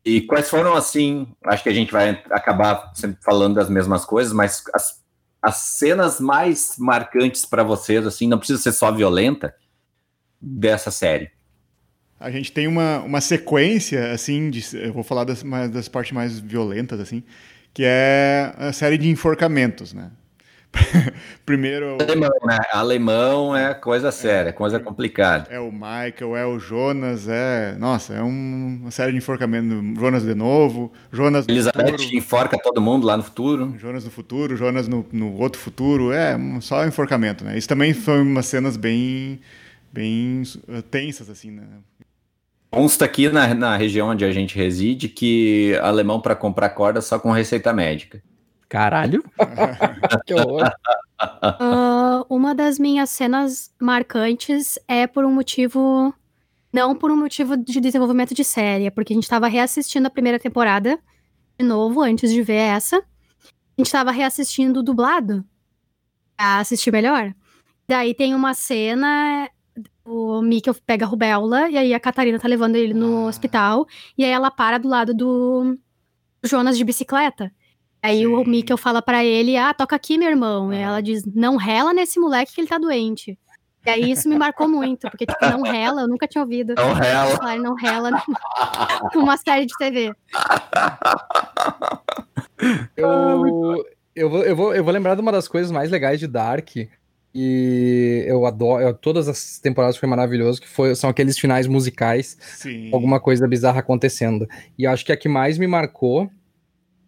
E quais foram, assim, acho que a gente vai acabar sempre falando das mesmas coisas, mas as, as cenas mais marcantes para vocês, assim, não precisa ser só violenta, dessa série? A gente tem uma, uma sequência, assim, de, eu vou falar das, das partes mais violentas, assim, que é a série de enforcamentos, né? Primeiro. Alemão, né? Alemão é coisa séria, é, coisa complicada. É o Michael, é o Jonas, é. Nossa, é um, uma série de enforcamento. Jonas de novo, Jonas. Elizabeth enforca todo mundo lá no futuro. Jonas no futuro, Jonas no, no outro futuro. É, só enforcamento, né? Isso também foi umas cenas bem. bem tensas, assim, né? Consta aqui na, na região onde a gente reside que alemão para comprar corda só com receita médica. Caralho. que horror. Uh, uma das minhas cenas marcantes é por um motivo. Não por um motivo de desenvolvimento de série, é porque a gente estava reassistindo a primeira temporada de novo, antes de ver essa. A gente estava reassistindo dublado pra assistir melhor. Daí tem uma cena. O Mikkel pega a rubéola e aí a Catarina tá levando ele no ah. hospital. E aí ela para do lado do Jonas de bicicleta. Aí Sim. o Mikkel fala para ele: Ah, toca aqui, meu irmão. Ah. E ela diz: Não rela nesse moleque que ele tá doente. E aí isso me marcou muito, porque, tipo, não rela, eu nunca tinha ouvido. Não rela. Falar, não rela numa série de TV. Eu, eu, vou, eu, vou, eu vou lembrar de uma das coisas mais legais de Dark. E eu adoro. Eu, todas as temporadas foi maravilhoso, que foi, são aqueles finais musicais. Sim. Alguma coisa bizarra acontecendo. E acho que a que mais me marcou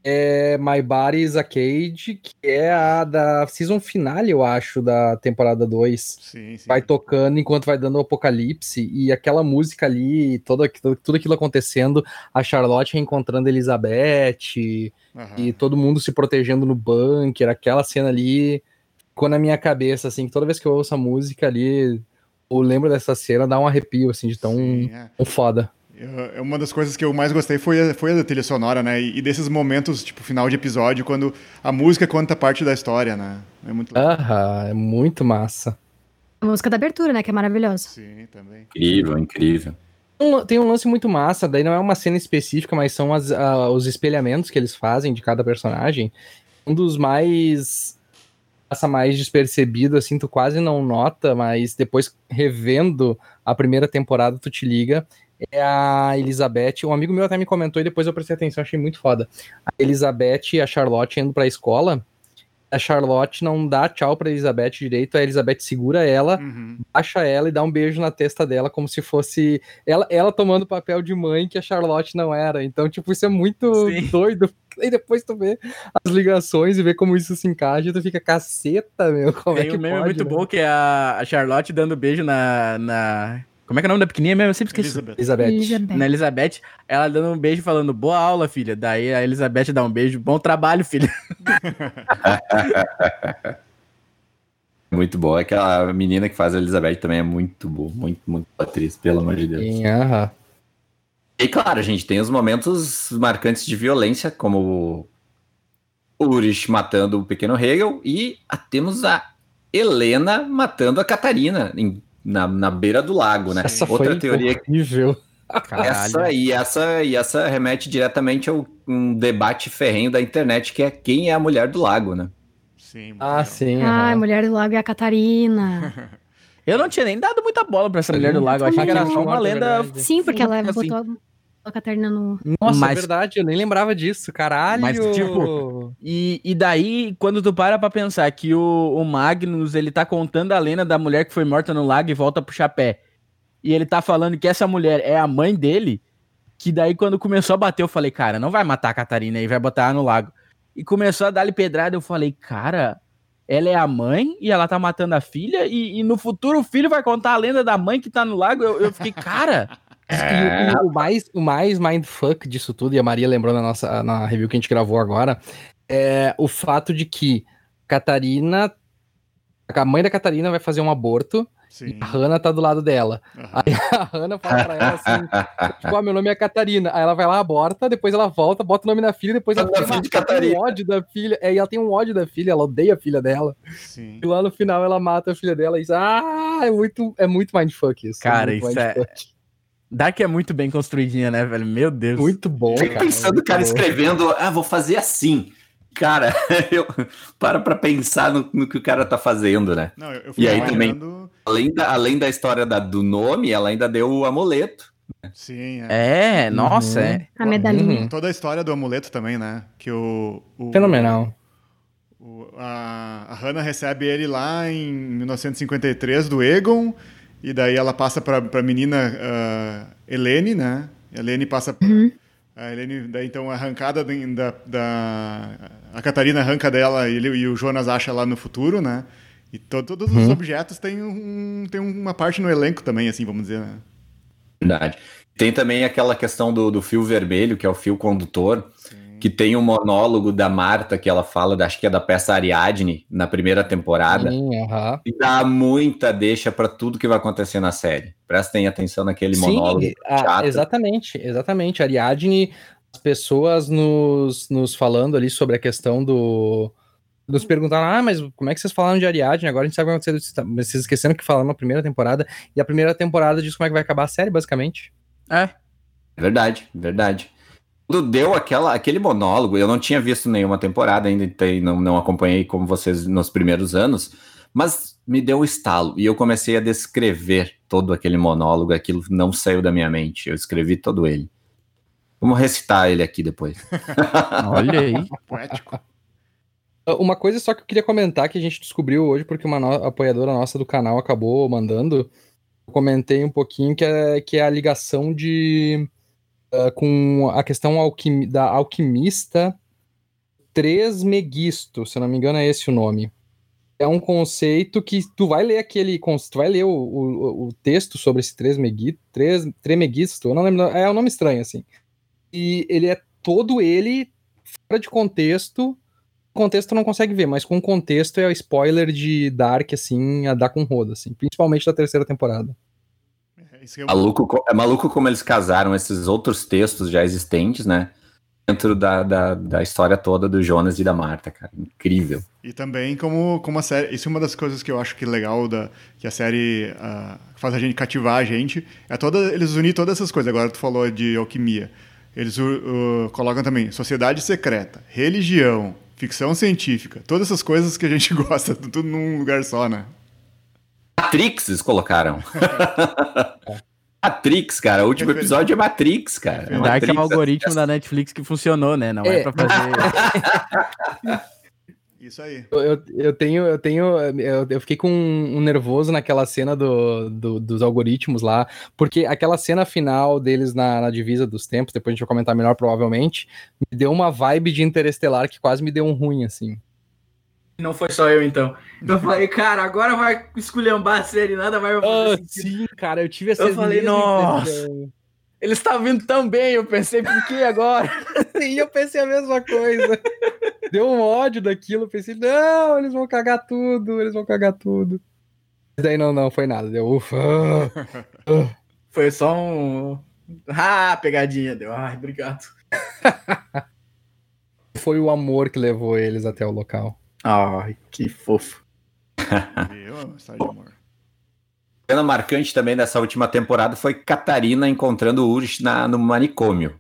é My Body is a Cage, que é a da season finale, eu acho, da temporada 2. Sim, sim. Vai tocando enquanto vai dando o apocalipse, e aquela música ali, todo, tudo aquilo acontecendo, a Charlotte reencontrando Elizabeth, uhum. e todo mundo se protegendo no bunker, aquela cena ali ficou na minha cabeça, assim, toda vez que eu ouço a música ali, eu lembro dessa cena, dá um arrepio, assim, de tão, sim, é. tão foda. É uma das coisas que eu mais gostei foi a, foi a da trilha sonora, né? E, desses momentos, tipo, final de episódio, quando a música conta parte da história, né? É muito Aham, é muito massa. A música da abertura, né? Que é maravilhosa. Sim, também. Incrível, incrível. Tem um lance muito massa, daí não é uma cena específica, mas são as, uh, os espelhamentos que eles fazem de cada personagem. Um dos mais passa mais despercebido, assim, tu quase não nota, mas depois revendo a primeira temporada, tu te liga, é a Elizabeth. Um amigo meu até me comentou e depois eu prestei atenção, achei muito foda. A Elizabeth e a Charlotte indo pra escola. A Charlotte não dá tchau pra Elizabeth direito, a Elizabeth segura ela, uhum. baixa ela e dá um beijo na testa dela, como se fosse ela, ela tomando papel de mãe que a Charlotte não era. Então, tipo, isso é muito Sim. doido. E depois tu vê as ligações e vê como isso se encaixa, tu fica caceta, meu. Como Tem é que um meme pode, muito né? bom que é a Charlotte dando beijo na, na como é que é o nome da pequenininha mesmo? Eu sempre esqueci. Elizabeth. Elizabeth. Na Elizabeth, ela dando um beijo falando boa aula, filha. Daí a Elizabeth dá um beijo, bom trabalho, filha. muito boa. Aquela menina que faz a Elizabeth também é muito boa, muito, muito atriz, pelo amor de Deus. Sim, aham. E claro, a gente tem os momentos marcantes de violência, como o Urich matando o pequeno Hegel, e temos a Helena matando a Catarina, em na, na beira do lago, né? Essa Outra foi teoria horrível. Essa e essa e essa remete diretamente a um debate ferrenho da internet que é quem é a mulher do lago, né? Sim. Ah, sim. Ah, a mulher do lago é a Catarina. Eu não tinha nem dado muita bola pra essa mulher do lago. Eu achei que era só uma lenda. Sim, porque ela assim. A Catarina no. Nossa, é mas, é verdade, eu nem lembrava disso, caralho. Mas, tipo, e, e daí, quando tu para pra pensar que o, o Magnus, ele tá contando a lenda da mulher que foi morta no lago e volta pro chapé. E ele tá falando que essa mulher é a mãe dele. Que daí, quando começou a bater, eu falei, cara, não vai matar a Catarina e vai botar ela no lago. E começou a dar-lhe pedrada, eu falei, cara, ela é a mãe e ela tá matando a filha, e, e, no futuro o filho vai contar a lenda da mãe que tá no lago. Eu, eu fiquei, cara. É... O, o, mais, o mais mindfuck disso tudo, e a Maria lembrou na nossa na review que a gente gravou agora, é o fato de que Catarina, a mãe da Catarina vai fazer um aborto Sim. E a Hannah tá do lado dela. Uhum. Aí a Hannah fala pra ela assim: tipo, ah, meu nome é Catarina. Aí ela vai lá, aborta, depois ela volta, bota o nome na filha, depois ela, tem, de Catarina. um ódio da filha. É, e ela tem um ódio da filha, ela odeia a filha dela. Sim. E lá no final ela mata a filha dela e diz: Ah, é muito, é muito mindfuck isso. É cara, é isso mindfuck. é. Dark é muito bem construidinha, né, velho? Meu Deus. Muito bom. Fico pensando o cara escrevendo, ah, vou fazer assim. Cara, eu para pra pensar no, no, que o cara tá fazendo, né? Não, eu, eu e aí também, além da, além da história da, do nome, ela ainda deu o amuleto. Sim, é. É, nossa, uhum. é. A medalhinha. Uhum. Toda a história do amuleto também, né? Que o. o Fenomenal. O, a, a Hannah recebe ele lá em 1953 do Egon, e daí ela passa pra, pra menina uh, Helene, né? Helene passa. Pra, uhum a Helene, daí então, arrancada da, da, A Catarina arranca dela e, ele, e o Jonas acha lá no futuro, né? E to, todos uhum. os objetos têm, um, têm uma parte no elenco também, assim, vamos dizer, né? Verdade. Tem também aquela questão do, do fio vermelho, que é o fio condutor, Sim. Que tem um monólogo da Marta, que ela fala, acho que é da peça Ariadne, na primeira temporada. Sim, uhum. E dá muita deixa para tudo que vai acontecer na série. Prestem atenção naquele Sim, monólogo. A, exatamente, exatamente. Ariadne, as pessoas nos, nos falando ali sobre a questão do. Nos perguntaram, ah, mas como é que vocês falaram de Ariadne? Agora a gente sabe o que vai acontecer. Vocês esqueceram que falaram na primeira temporada. E a primeira temporada diz como é que vai acabar a série, basicamente. É. Verdade, verdade. Quando deu aquela, aquele monólogo, eu não tinha visto nenhuma temporada ainda, então não, não acompanhei como vocês nos primeiros anos, mas me deu um estalo e eu comecei a descrever todo aquele monólogo, aquilo não saiu da minha mente, eu escrevi todo ele. Vamos recitar ele aqui depois. Olha aí. Poético. Uma coisa só que eu queria comentar que a gente descobriu hoje, porque uma no apoiadora nossa do canal acabou mandando, comentei um pouquinho que é, que é a ligação de uh, com a questão alquim, da alquimista Tresmegisto, se eu não me engano é esse o nome. É um conceito que tu vai ler aquele, tu vai ler o, o, o texto sobre esse Tresmegisto, Tres, Tremegisto, eu não lembro, é um nome estranho assim. E ele é todo ele fora de contexto, contexto não consegue ver, mas com contexto é o spoiler de Dark, assim, a dar com roda, assim, principalmente da terceira temporada. É, é, maluco, é maluco como eles casaram esses outros textos já existentes, né? Dentro da, da, da história toda do Jonas e da Marta, cara. Incrível. E também como, como a série. Isso é uma das coisas que eu acho que é legal da, que a série uh, faz a gente cativar a gente. É toda, eles unir todas essas coisas. Agora tu falou de alquimia. Eles uh, colocam também sociedade secreta, religião, ficção científica, todas essas coisas que a gente gosta, tudo num lugar só, né? Matrix eles colocaram. Matrix, cara. O último episódio é Matrix, cara. É Dark é um algoritmo da Netflix que funcionou, né? Não é, é pra fazer. Isso aí. Eu, eu tenho, eu tenho, eu, eu fiquei com um, nervoso naquela cena do, do, dos algoritmos lá, porque aquela cena final deles na, na, divisa dos tempos, depois a gente vai comentar melhor provavelmente, me deu uma vibe de interestelar que quase me deu um ruim, assim. Não foi só eu, então. Eu falei, cara, agora vai esculhambar a série, nada vai oh, Sim, cara, eu tive essa Eu falei, nossa, ele está vindo tão bem, eu pensei, por que agora? sim, eu pensei a mesma coisa. Deu um ódio daquilo, eu pensei, não, eles vão cagar tudo, eles vão cagar tudo. Mas daí não, não, foi nada, deu ufa. Foi só um... Ah, pegadinha, deu, ai, obrigado. foi o amor que levou eles até o local. Ai, que fofo. Cena marcante também dessa última temporada foi Catarina encontrando o Urs na, no manicômio.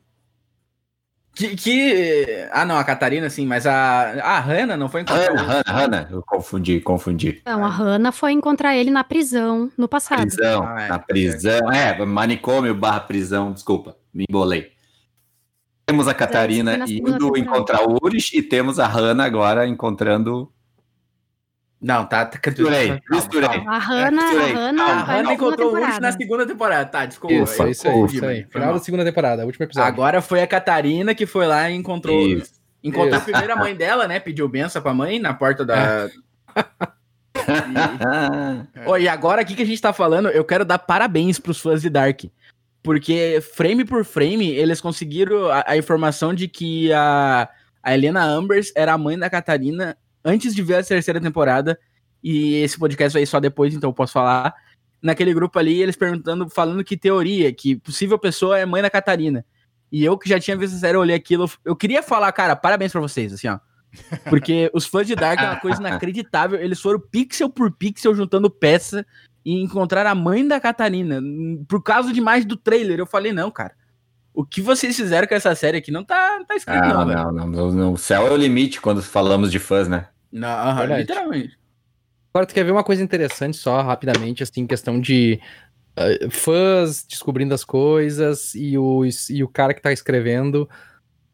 Que, que. Ah, não, a Catarina, sim, mas a. A Hannah não foi encontrar. Hannah, Hannah, Hannah, eu confundi, confundi. Não, a Hannah foi encontrar ele na prisão no passado. Prisão, ah, é, na prisão. É, manicômio barra prisão, desculpa, me embolei. Temos a Catarina é, indo encontrar o Urish e temos a Hannah agora encontrando não, tá. tá misturei, misturei. A Hannah, a Hannah, a Hannah encontrou o Urish na segunda temporada. Tá, desculpa. Isso, é isso aí, isso aí. Final da segunda temporada, último episódio. Agora foi a Catarina que foi lá e encontrou. Isso. Encontrou isso. a primeira mãe dela, né? Pediu benção pra mãe na porta da. É. e... oh, e agora aqui que a gente tá falando, eu quero dar parabéns pros fãs de Dark. Porque frame por frame, eles conseguiram a, a informação de que a, a Helena Ambers era a mãe da Catarina antes de ver a terceira temporada, e esse podcast vai só depois, então eu posso falar. Naquele grupo ali, eles perguntando, falando que teoria, que possível pessoa é mãe da Catarina. E eu que já tinha visto a série, eu olhei aquilo, eu queria falar, cara, parabéns para vocês, assim, ó. Porque os fãs de Dark é uma coisa inacreditável. Eles foram pixel por pixel juntando peça e encontrar a mãe da Catarina. Por causa de mais do trailer. Eu falei, não, cara. O que vocês fizeram com essa série aqui não tá, não tá escrito, ah, não. Não, não, não, não. O céu é o limite quando falamos de fãs, né? Não, literalmente. Agora, tu quer ver uma coisa interessante só, rapidamente, assim, questão de uh, fãs descobrindo as coisas e o, e o cara que tá escrevendo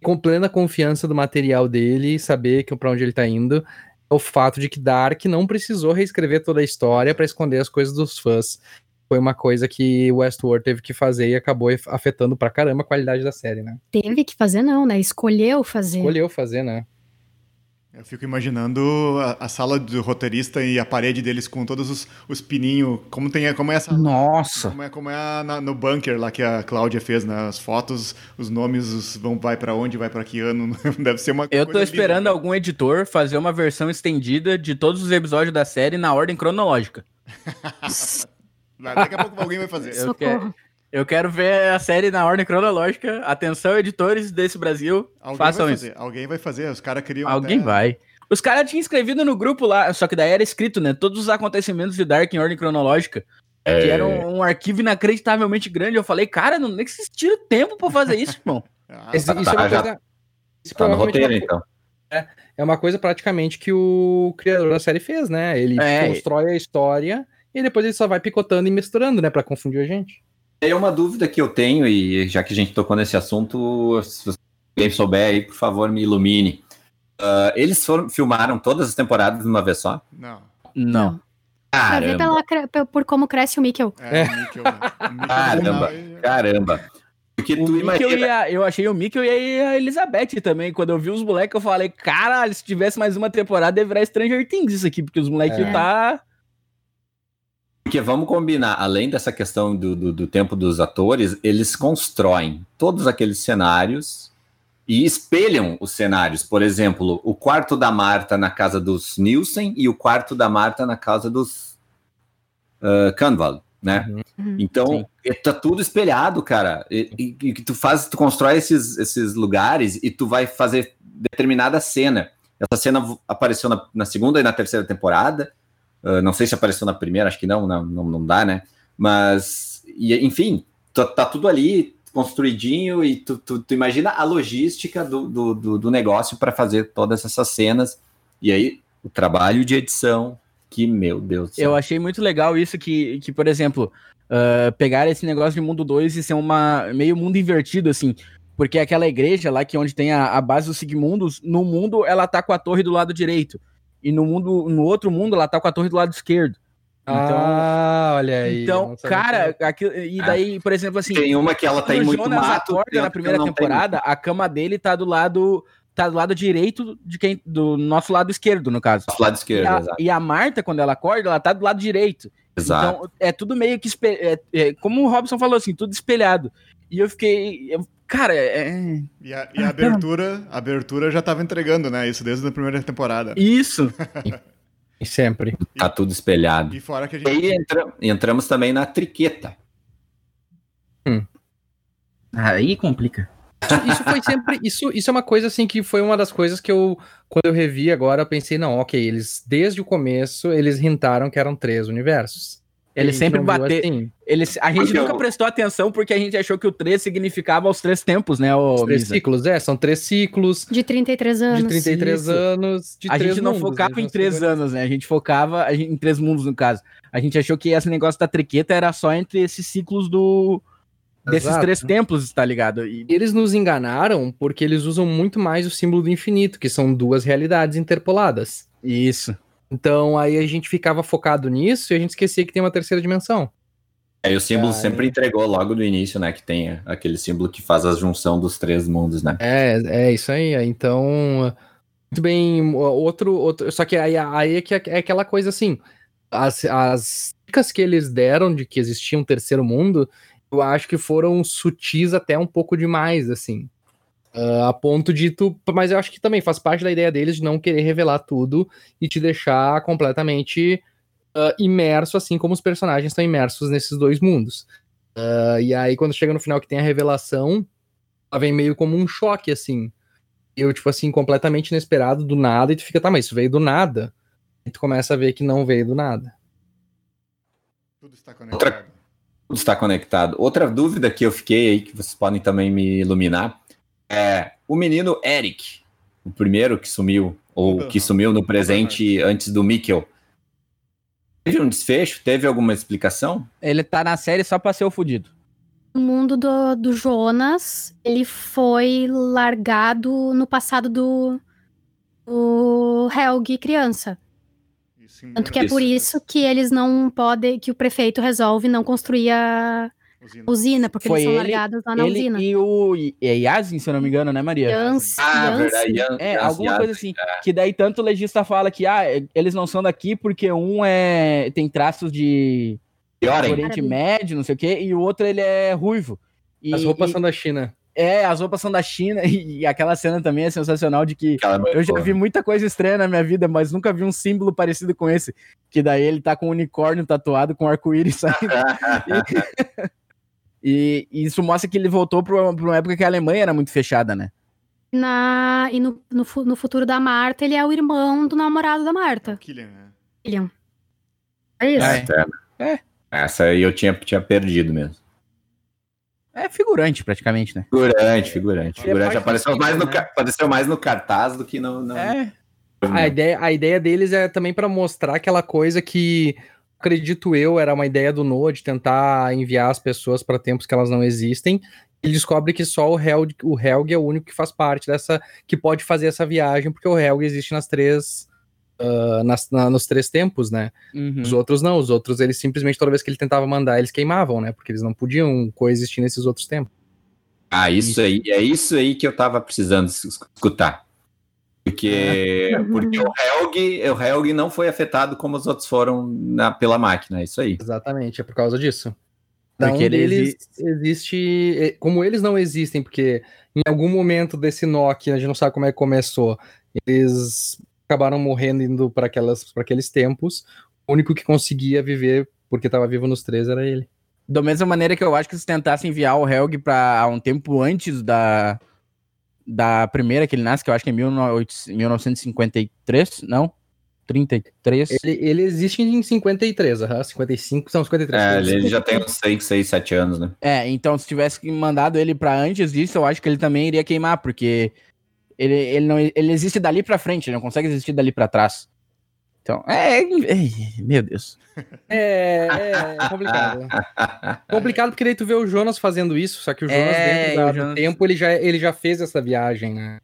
com plena confiança do material dele, saber que para onde ele tá indo, o fato de que Dark não precisou reescrever toda a história para esconder as coisas dos fãs. Foi uma coisa que Westworld teve que fazer e acabou afetando pra caramba a qualidade da série, né? Teve que fazer não, né? Escolheu fazer. Escolheu fazer, né? Eu fico imaginando a, a, sala do roteirista e a parede deles com todos os, os pininhos, como tem como é essa Nossa. Como é como é a, na, no bunker lá que a Cláudia fez nas fotos, os nomes os, vão vai para onde, vai para que ano, deve ser uma Eu tô esperando linda, algum editor fazer uma versão estendida de todos os episódios da série na ordem cronológica. Daqui a pouco alguém vai fazer. Eu quero, eu quero ver a série na ordem cronológica. Atenção, editores desse Brasil, alguém façam isso. Alguém vai fazer, os caras queriam. Alguém até... vai. Os caras tinham escrevido no grupo lá, só que daí era escrito, né? Todos os acontecimentos de Dark em ordem cronológica. É... Que era um, um, arquivo inacreditavelmente grande. Eu falei, cara, não nem que vocês tiram tempo pra fazer isso, irmão. ah, isso, tá, isso é uma já... coisa. Isso tá no roteiro, é uma... então. É, é uma coisa praticamente que o criador da série fez, né? Ele é. constrói a história e depois ele só vai picotando e misturando, né? Pra confundir a gente. É uma dúvida que eu tenho, e já que a gente tocou nesse assunto, se alguém souber aí, por favor, me ilumine. Uh, eles foram, filmaram todas as temporadas de uma vez só? Não. Não. Caramba. Pela, por como cresce o Mikkel. É, é. O Mikkel, né? o Mikkel caramba, caramba. Porque o tu imagina... eu achei o Mikkel e a Elizabeth também. Quando eu vi os moleques, eu falei, caralho, se tivesse mais uma temporada, deveria Stranger Things isso aqui, porque os moleques é. tá porque vamos combinar, além dessa questão do, do, do, tempo dos atores, eles constroem todos aqueles cenários e espelham os cenários. Por exemplo, o quarto da Marta na casa dos Nielsen e o quarto da Marta na casa dos uh, Canval, né? Uhum. uhum. Então, tá tudo espelhado, cara. E, e, e, tu faz, tu constrói esses, esses lugares e tu vai fazer determinada cena. Essa cena apareceu na, na segunda e na terceira temporada Uh, não sei se apareceu na primeira, acho que não, não, não, dá, né? Mas, e, enfim, tá, tá, tudo ali construidinho e tu, tu, tu imagina a logística do, do, do, do negócio para fazer todas essas cenas. E aí, o trabalho de edição, que, meu Deus do céu. Eu achei muito legal isso que, que por exemplo, uh, pegar esse negócio de mundo 2 e ser uma meio mundo invertido, assim. Porque aquela igreja lá, que é onde tem a, a base dos Sigmundos, no mundo ela tá com a torre do lado direito e no mundo, no outro mundo, ela tá com a torre do lado esquerdo. Então, ah, olha aí. Então, cara, aquilo, e daí, por exemplo, assim. Tem uma que ela tá em muito Jonas mato. Acorda na primeira temporada, tem... a cama dele tá do lado tá do lado direito de quem do nosso lado esquerdo, no caso. Do lado esquerdo, e a, exato. E a Marta, quando ela acorda, ela tá do lado direito. Exato. Então, é tudo meio que é, é, como o Robson falou assim, tudo espelhado. E eu fiquei, eu, Cara, é. é. E a, e a abertura, a abertura já tava entregando, né? Isso desde a primeira temporada. Isso! e sempre. Tá tudo espelhado. E fora que a gente. E aí entra, entramos também na triqueta. Hum. Aí complica. Isso foi sempre. Isso, isso é uma coisa assim que foi uma das coisas que eu, quando eu revi agora, eu pensei, não, ok, eles, desde o começo, eles rintaram que eram três universos. Ele sempre bateu. Assim. Ele, a gente nunca eu... prestou atenção porque a gente achou que o 3 significava os três tempos, né? Os três Misa? ciclos, é. São três ciclos. De 33 anos. De 33 Isso. anos. De a gente não mundos, focava em três anos, né? A gente focava gente, em três mundos, no caso. A gente achou que esse negócio da triqueta era só entre esses ciclos do. Desses Exato. três templos, tá ligado? E... Eles nos enganaram porque eles usam muito mais o símbolo do infinito, que são duas realidades interpoladas. Isso. Então aí a gente ficava focado nisso e a gente esquecia que tem uma terceira dimensão. É, e o símbolo ah, sempre é. entregou logo do início, né? Que tem aquele símbolo que faz a junção dos três mundos, né? É, é isso aí. Então, muito bem. Outro, outro só que aí, aí é, que é, é aquela coisa assim. As, as dicas que eles deram de que existia um terceiro mundo, eu acho que foram sutis até um pouco demais, assim. Uh, a ponto de tu. Mas eu acho que também faz parte da ideia deles de não querer revelar tudo e te deixar completamente uh, imerso, assim como os personagens estão imersos nesses dois mundos. Uh, e aí, quando chega no final que tem a revelação, ela vem meio como um choque, assim. Eu, tipo assim, completamente inesperado, do nada, e tu fica, tá, mas isso veio do nada. E tu começa a ver que não veio do nada. Tudo está conectado. Outra... Tudo está conectado. Outra dúvida que eu fiquei aí, que vocês podem também me iluminar é, o menino Eric, o primeiro que sumiu, ou que sumiu no presente antes do Mikkel. Teve um desfecho? Teve alguma explicação? Ele tá na série só pra ser o fudido. O mundo do, do Jonas, ele foi largado no passado do, do Helg criança. Tanto que é por isso que eles não podem, que o prefeito resolve não construir a, usina, usina porque Foi eles são largados lá na ele usina. E o é Yazin, se eu não me engano, né, Maria? Yans, ah, Yans. verdade. Yans, é, Yans, alguma Yans, coisa assim. É. Que daí tanto o legista fala que ah, eles não são daqui porque um é tem traços de Pior, Oriente Médio, não sei o quê, e o outro ele é ruivo. E, As roupas e, são da China. É, as roupas são da China e, e aquela cena também é sensacional de que eu já vi muita coisa estranha na minha vida, mas nunca vi um símbolo parecido com esse. Que daí ele tá com um unicórnio tatuado com arco-íris saindo. E, e, isso mostra que ele voltou para uma época que a Alemanha era muito fechada, né? Na, e no, no, no, futuro da Marta, ele é o irmão do namorado da Marta. É Killian, né? Killian. É isso. É. é. Essa aí eu tinha, tinha perdido mesmo. É figurante, praticamente, né? Figurante, figurante. Figurante. Apareceu, mais no, né? apareceu mais no cartaz do que no. no... É. A ideia, a ideia deles é também para mostrar aquela coisa que acredito eu, era uma ideia do Noah de tentar enviar as pessoas para tempos que elas não existem. Ele descobre que só o Helg, o Helg é o único que faz parte dessa, que pode fazer essa viagem, porque o Helg existe nas três, uh, nas, na, nos três tempos, né? Uhum. Os outros não, os outros eles simplesmente toda vez que ele tentava mandar, eles queimavam, né? Porque eles não podiam coexistir nesses outros tempos. Ah, isso aí, é isso aí que eu tava precisando escutar. Porque, é. porque o Helg, o Helg não foi afetado como os outros foram na, pela máquina, é isso aí. Exatamente, é por causa disso. Da porque um deles existe. Como eles não existem, porque em algum momento desse Nokia, a gente não sabe como é que começou, eles acabaram morrendo indo para aqueles tempos. O único que conseguia viver, porque estava vivo nos três, era ele. Da mesma maneira que eu acho que se tentasse enviar o Helg para um tempo antes da, da primeira que ele nasce, que eu acho que é 1953, não? 33? Ele, ele existe em 53, uh 55, são 53. É, ele já tem uns 6, 6, 7 anos, né? É, então se tivesse mandado ele para antes disso, eu acho que ele também iria queimar, porque ele, ele, não, ele existe dali para frente, ele não consegue existir dali para trás. Então, é, é, Meu Deus. É, é complicado. complicado porque daí tu vê o Jonas fazendo isso, só que o Jonas, é, dentro do Jonas... tempo, ele já, ele já fez essa viagem, né?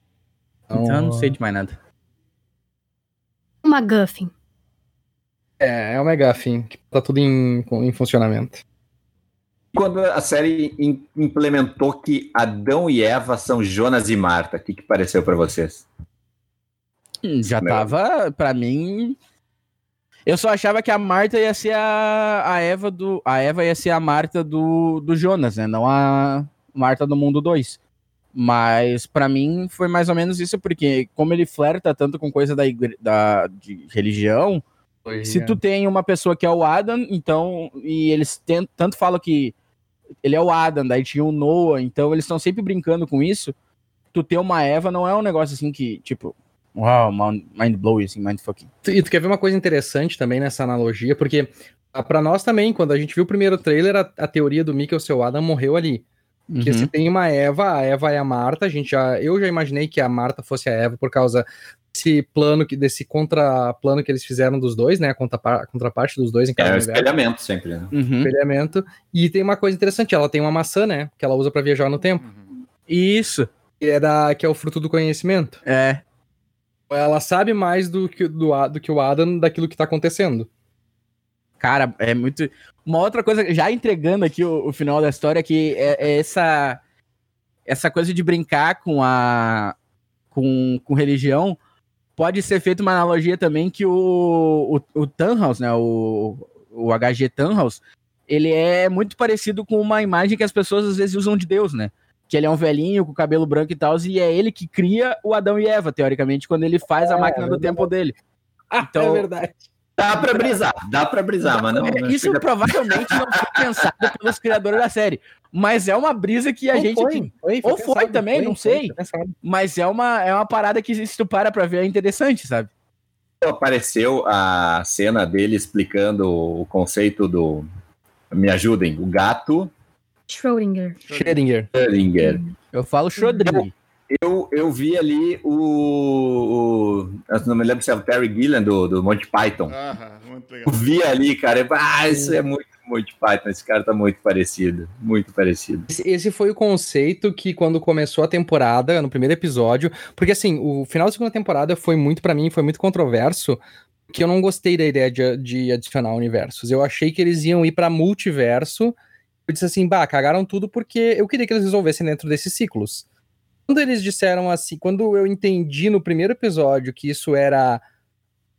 Então, então eu não sei de mais nada. Uma Guffin. É, é uma Guffin, que tá tudo em, em funcionamento. Quando a série implementou que Adão e Eva são Jonas e Marta, o que, que pareceu para vocês? Já tava, para mim, eu só achava que a Marta ia ser a, a Eva do. A Eva ia ser a Marta do, do Jonas, né? Não a Marta do Mundo 2. Mas para mim foi mais ou menos isso, porque como ele flerta tanto com coisa da, igre... da de religião, se é. tu tem uma pessoa que é o Adam, então. E eles tanto falam que ele é o Adam, daí tinha o Noah, então eles estão sempre brincando com isso. Tu ter uma Eva não é um negócio assim que, tipo, Uau, mind blowing, assim, mind fucking. E tu quer ver uma coisa interessante também nessa analogia, porque Ah, Para nós também, quando a gente viu o primeiro trailer, a, a teoria do Mikkel seu Adam morreu ali. Porque Uhum. se tem uma Eva, a Eva é a Marta. A gente já, eu já imaginei que a Marta fosse a Eva por causa desse plano, que, desse contraplano que eles fizeram dos dois, né? A contrapar- a contraparte dos dois em É cada um universo. espelhamento sempre, né? Uhum. espelhamento. E tem uma coisa interessante, ela tem uma maçã, né? Que ela usa pra viajar no tempo. Isso. Que é, da, que é o fruto do conhecimento. É. Ela sabe mais do que, do, do que o Adam daquilo que tá acontecendo. Cara, é muito. Uma outra coisa, já entregando aqui o, o final da história, que é, é essa essa coisa de brincar com a com, com religião. Pode ser feita uma analogia também que o, o, o Tannhaus, né? O, o HG Tannhaus, ele é muito parecido com uma imagem que as pessoas às vezes usam de Deus, né? Que ele é um velhinho com cabelo branco e tal, e é ele que cria o Adão e Eva, teoricamente, quando ele faz a É, máquina do verdade. tempo dele. Ah, Então- é verdade. Dá pra brisar, dá pra brisar, mas não. É, não Isso chega- provavelmente não foi pensado pelos criadores da série. Mas é uma brisa que a Ou gente. foi, que- foi, ou foi também, não sei. foi pensado. Mas é uma, é uma parada que, se tu para pra ver, é interessante, sabe? apareceu a cena dele explicando o conceito do. Me ajudem, o gato Schrödinger. Schrödinger. Schrödinger. Eu falo Schrödinger. Eu, eu vi ali o, o- Eu não me lembro se é o Terry Gilliam do, do Monty Python. Aham, muito Eu legal. vi ali, cara. eu- Ah, isso é muito Monty Python. Esse cara tá muito parecido. Muito parecido. Esse, esse foi o conceito que quando começou a temporada, no primeiro episódio, porque assim, o final da segunda temporada foi muito pra mim, foi muito controverso, porque eu não gostei da ideia de, de adicionar universos. Eu achei que eles iam ir pra multiverso. Eu disse assim, bah, cagaram tudo porque eu queria que eles resolvessem dentro desses ciclos. Quando eles disseram assim, quando eu entendi no primeiro episódio que isso era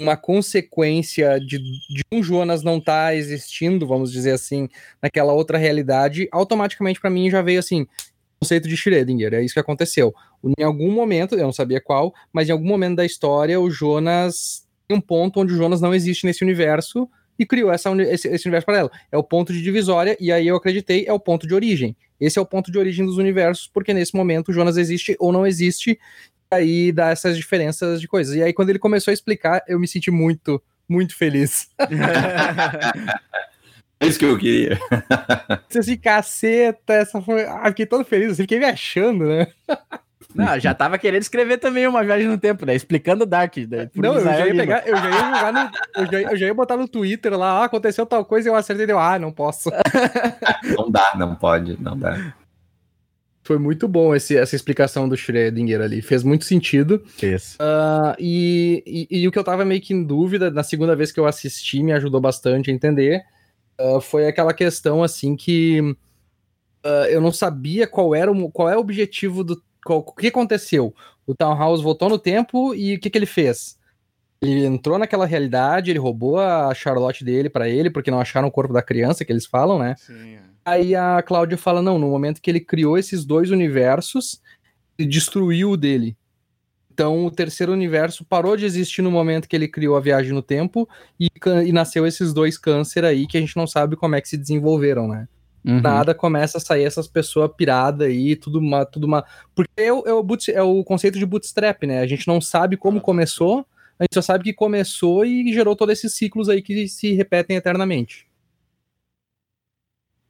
uma consequência de, de um Jonas não estar existindo, vamos dizer assim, naquela outra realidade, automaticamente pra mim já veio assim, conceito de Schrödinger, é isso que aconteceu. Em algum momento, eu não sabia qual, mas em algum momento da história o Jonas tem um ponto onde o Jonas não existe nesse universo e criou essa, esse, esse universo paralelo. É o ponto de divisória e aí eu acreditei, é o ponto de origem. Esse é o ponto de origem dos universos, porque nesse momento o Jonas existe ou não existe, e aí dá essas diferenças de coisas. E aí quando ele começou a explicar, eu me senti muito, muito feliz. É isso que eu queria. Assim, caceta, essa foi. Ah, fiquei todo feliz, assim, fiquei me achando, né? Não, já tava querendo escrever também uma viagem no tempo, né? Explicando Dark. Né? Não, eu já ia pegar, eu já ia jogar no. Eu já, eu já ia botar no Twitter lá, ah, aconteceu tal coisa, eu acertei, deu, ah, não posso. Não dá, não pode, não dá. Foi muito bom esse, essa explicação do Schrödinger ali, fez muito sentido. Isso. Ah, e, e, e o que eu tava meio que em dúvida, na segunda vez que eu assisti, me ajudou bastante a entender, ah, foi aquela questão assim que ah, eu não sabia qual era o, qual é o objetivo do. O que aconteceu? O Townhouse voltou no tempo e o que, que ele fez? Ele entrou naquela realidade, ele roubou a Charlotte dele pra ele, porque não acharam o corpo da criança, que eles falam, né? Sim, é. Aí a Cláudia fala: não, no momento que ele criou esses dois universos, ele destruiu o dele. Então o terceiro universo parou de existir no momento que ele criou a viagem no tempo e, e nasceu esses dois câncer aí que a gente não sabe como é que se desenvolveram, né? Uhum. Nada começa a sair essas pessoas piradas aí, tudo uma, tudo uma. Porque é o, é, o boot- é o conceito de bootstrap, né? A gente não sabe como começou, a gente só sabe que começou e gerou todos esses ciclos aí que se repetem eternamente.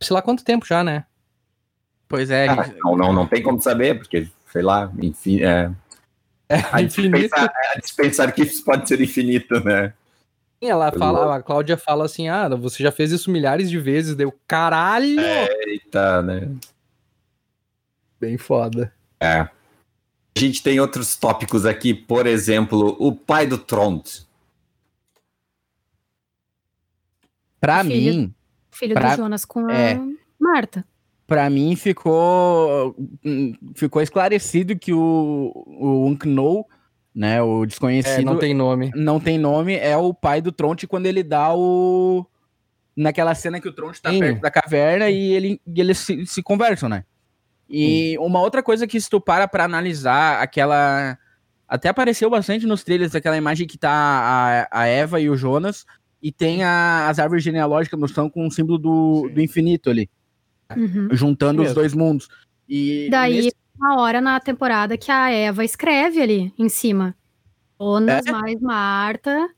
Sei lá quanto tempo já, né? Pois é, Ah, gente. não, não, não tem como saber, porque, sei lá, enfim. É, a, infinito. dispensar, a dispensar que isso pode ser infinito, né? Ela fala, a Cláudia fala assim: ah, você já fez isso milhares de vezes, deu caralho! Eita, né? Bem foda. É. A gente tem outros tópicos aqui, por exemplo, o pai do Trond. pra Filho. mim, Filho Pra- do Jonas com a é. Marta. pra mim ficou hum, ficou esclarecido que o o Unknow, né, o desconhecido, É, não tem nome. não tem nome, é o pai do Tronte quando ele dá o naquela cena que o Tronte tá Sim. perto da caverna e ele e eles se, se conversam, né? E uma outra coisa que se tu para pra analisar aquela até apareceu bastante nos trailers aquela imagem que tá a, a Eva e o Jonas e tem a- as árvores genealógicas no chão com o símbolo do, Sim. do infinito ali, Uhum. juntando os dois mundos. E Daí, nesse- uma hora na temporada que a Eva escreve ali em cima. Jonas É? mais Marta.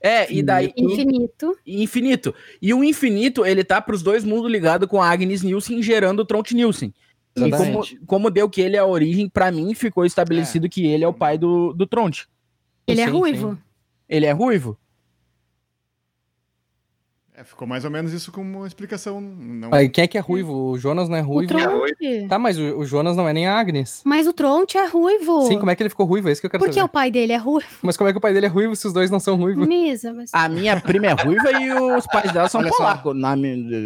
É, e daí. Infinito. Infinito. E o infinito, ele tá pros dois mundos ligado com a Agnes Nielsen gerando o Tronte Nielsen. E como, como deu que ele é a origem, para mim ficou estabelecido é. que ele é o pai do, do Tronte. Ele é sim, é ruivo. Sim. Ele é ruivo? É, ficou mais ou menos isso como uma explicação. Não... quem é que é ruivo? O Jonas não é ruivo? O Tronte. Tá, mas o, o, Jonas não é nem a Agnes. Mas o Tronte é ruivo. Sim, como é que ele ficou ruivo? É isso que eu quero Porque saber. o pai dele é ruivo. Mas como é que o pai dele é ruivo se os dois não são ruivos? Misa, mas... A minha prima é ruiva e os pais dela são polacos. Na...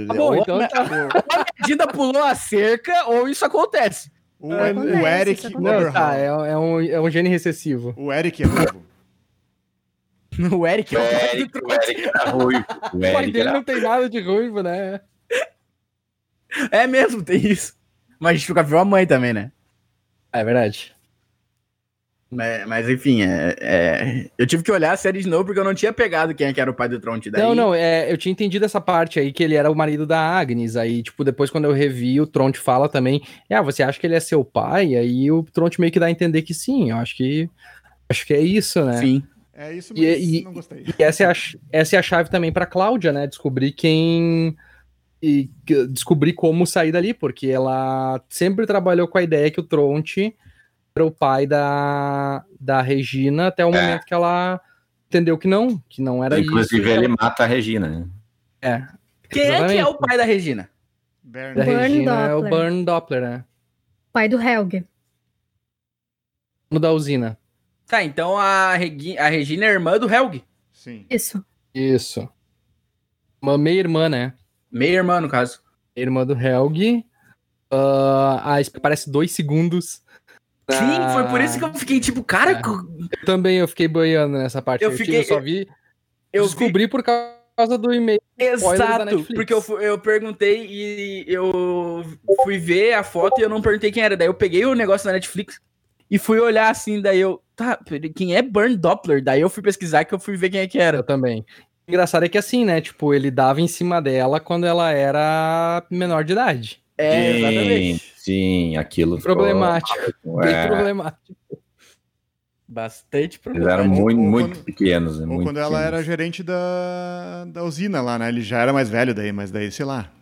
Tá bom, então tá. Ou a Medina pulou a cerca ou isso acontece. O, acontece, o Eric... Não, tá, é, é, um, é um gene recessivo. O Eric é ruivo. O Eric é o, o Eric, o Eric tá ruivo. O, o pai dele era... não tem nada de ruivo, né? É mesmo, tem isso. Mas a gente fica viu a mãe também, né? É verdade. Mas, mas enfim, é, é, eu tive que olhar a série de novo porque eu não tinha pegado quem é que era o pai do Tronte. Daí... Não, não, é, eu tinha entendido essa parte aí, que ele era o marido da Agnes. Aí, tipo, depois quando eu revi, o Tronte fala também, ah, você acha que ele é seu pai? Aí o Tronte meio que dá a entender que sim, eu acho que acho que é isso, né? Sim. É isso, mas e, não gostei. E essa é a, essa é a chave também para Cláudia, né? Descobrir quem. E descobrir como sair dali, porque ela sempre trabalhou com a ideia que o Tronte era o pai da, da Regina até o é. momento que ela entendeu que não, que não era Inclusive, isso. Inclusive, ele mata a Regina. Né? É. Quem exatamente. é que é o pai da Regina? Burn. Da Regina Doppler. é o Burn Doppler, né? Pai do Helg. No da usina. Tá, então a, Regi a Regina é irmã do Helg. Sim. Isso. Isso. Uma meia-irmã, né? Meia-irmã, no caso. Irmã do Helg. Uh, ah, parece dois segundos. Sim, foi por isso que eu fiquei tipo, cara. É. Eu também eu fiquei boiando nessa parte. Eu, eu fiquei, eu só vi. Eu descobri vi... por causa do e-mail. Exato, porque eu, eu perguntei e eu fui ver a foto e eu não perguntei quem era. Daí eu peguei o negócio na Netflix e fui olhar assim, daí eu, tá, quem é Burn Doppler? Daí eu fui pesquisar que eu fui ver quem é que era. Eu também. O engraçado é que assim, né, tipo, ele dava em cima dela quando ela era menor de idade. É, sim, exatamente. Sim, aquilo problemático. Ficou... Bem é. problemático. Bastante problemático. Eles eram muito, muito quando, pequenos. Né, ou muito quando ela era gerente da, da usina lá, né? Ele já era mais velho daí, mas daí, sei lá.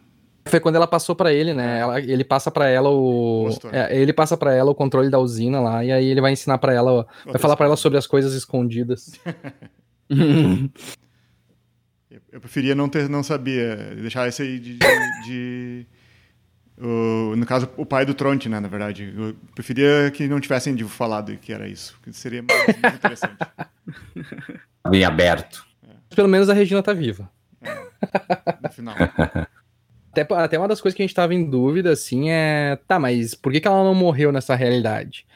Foi quando ela passou para ele, né? Ela, ele passa para ela o. É, ele passa para ela o controle da usina lá, e aí ele vai ensinar para ela. Vai falar para ela sobre as coisas escondidas. eu preferia não ter, não sabia. Deixar esse aí de. de, de o, no caso, o pai do Tronte, né? Na verdade. Eu preferia que não tivessem falado que era isso. Que seria mais, mais interessante. Bem aberto. É. Pelo menos a Regina tá viva. É, no final. Até, até uma das coisas que a gente tava em dúvida, assim, é. Tá, mas por que, que ela não morreu nessa realidade?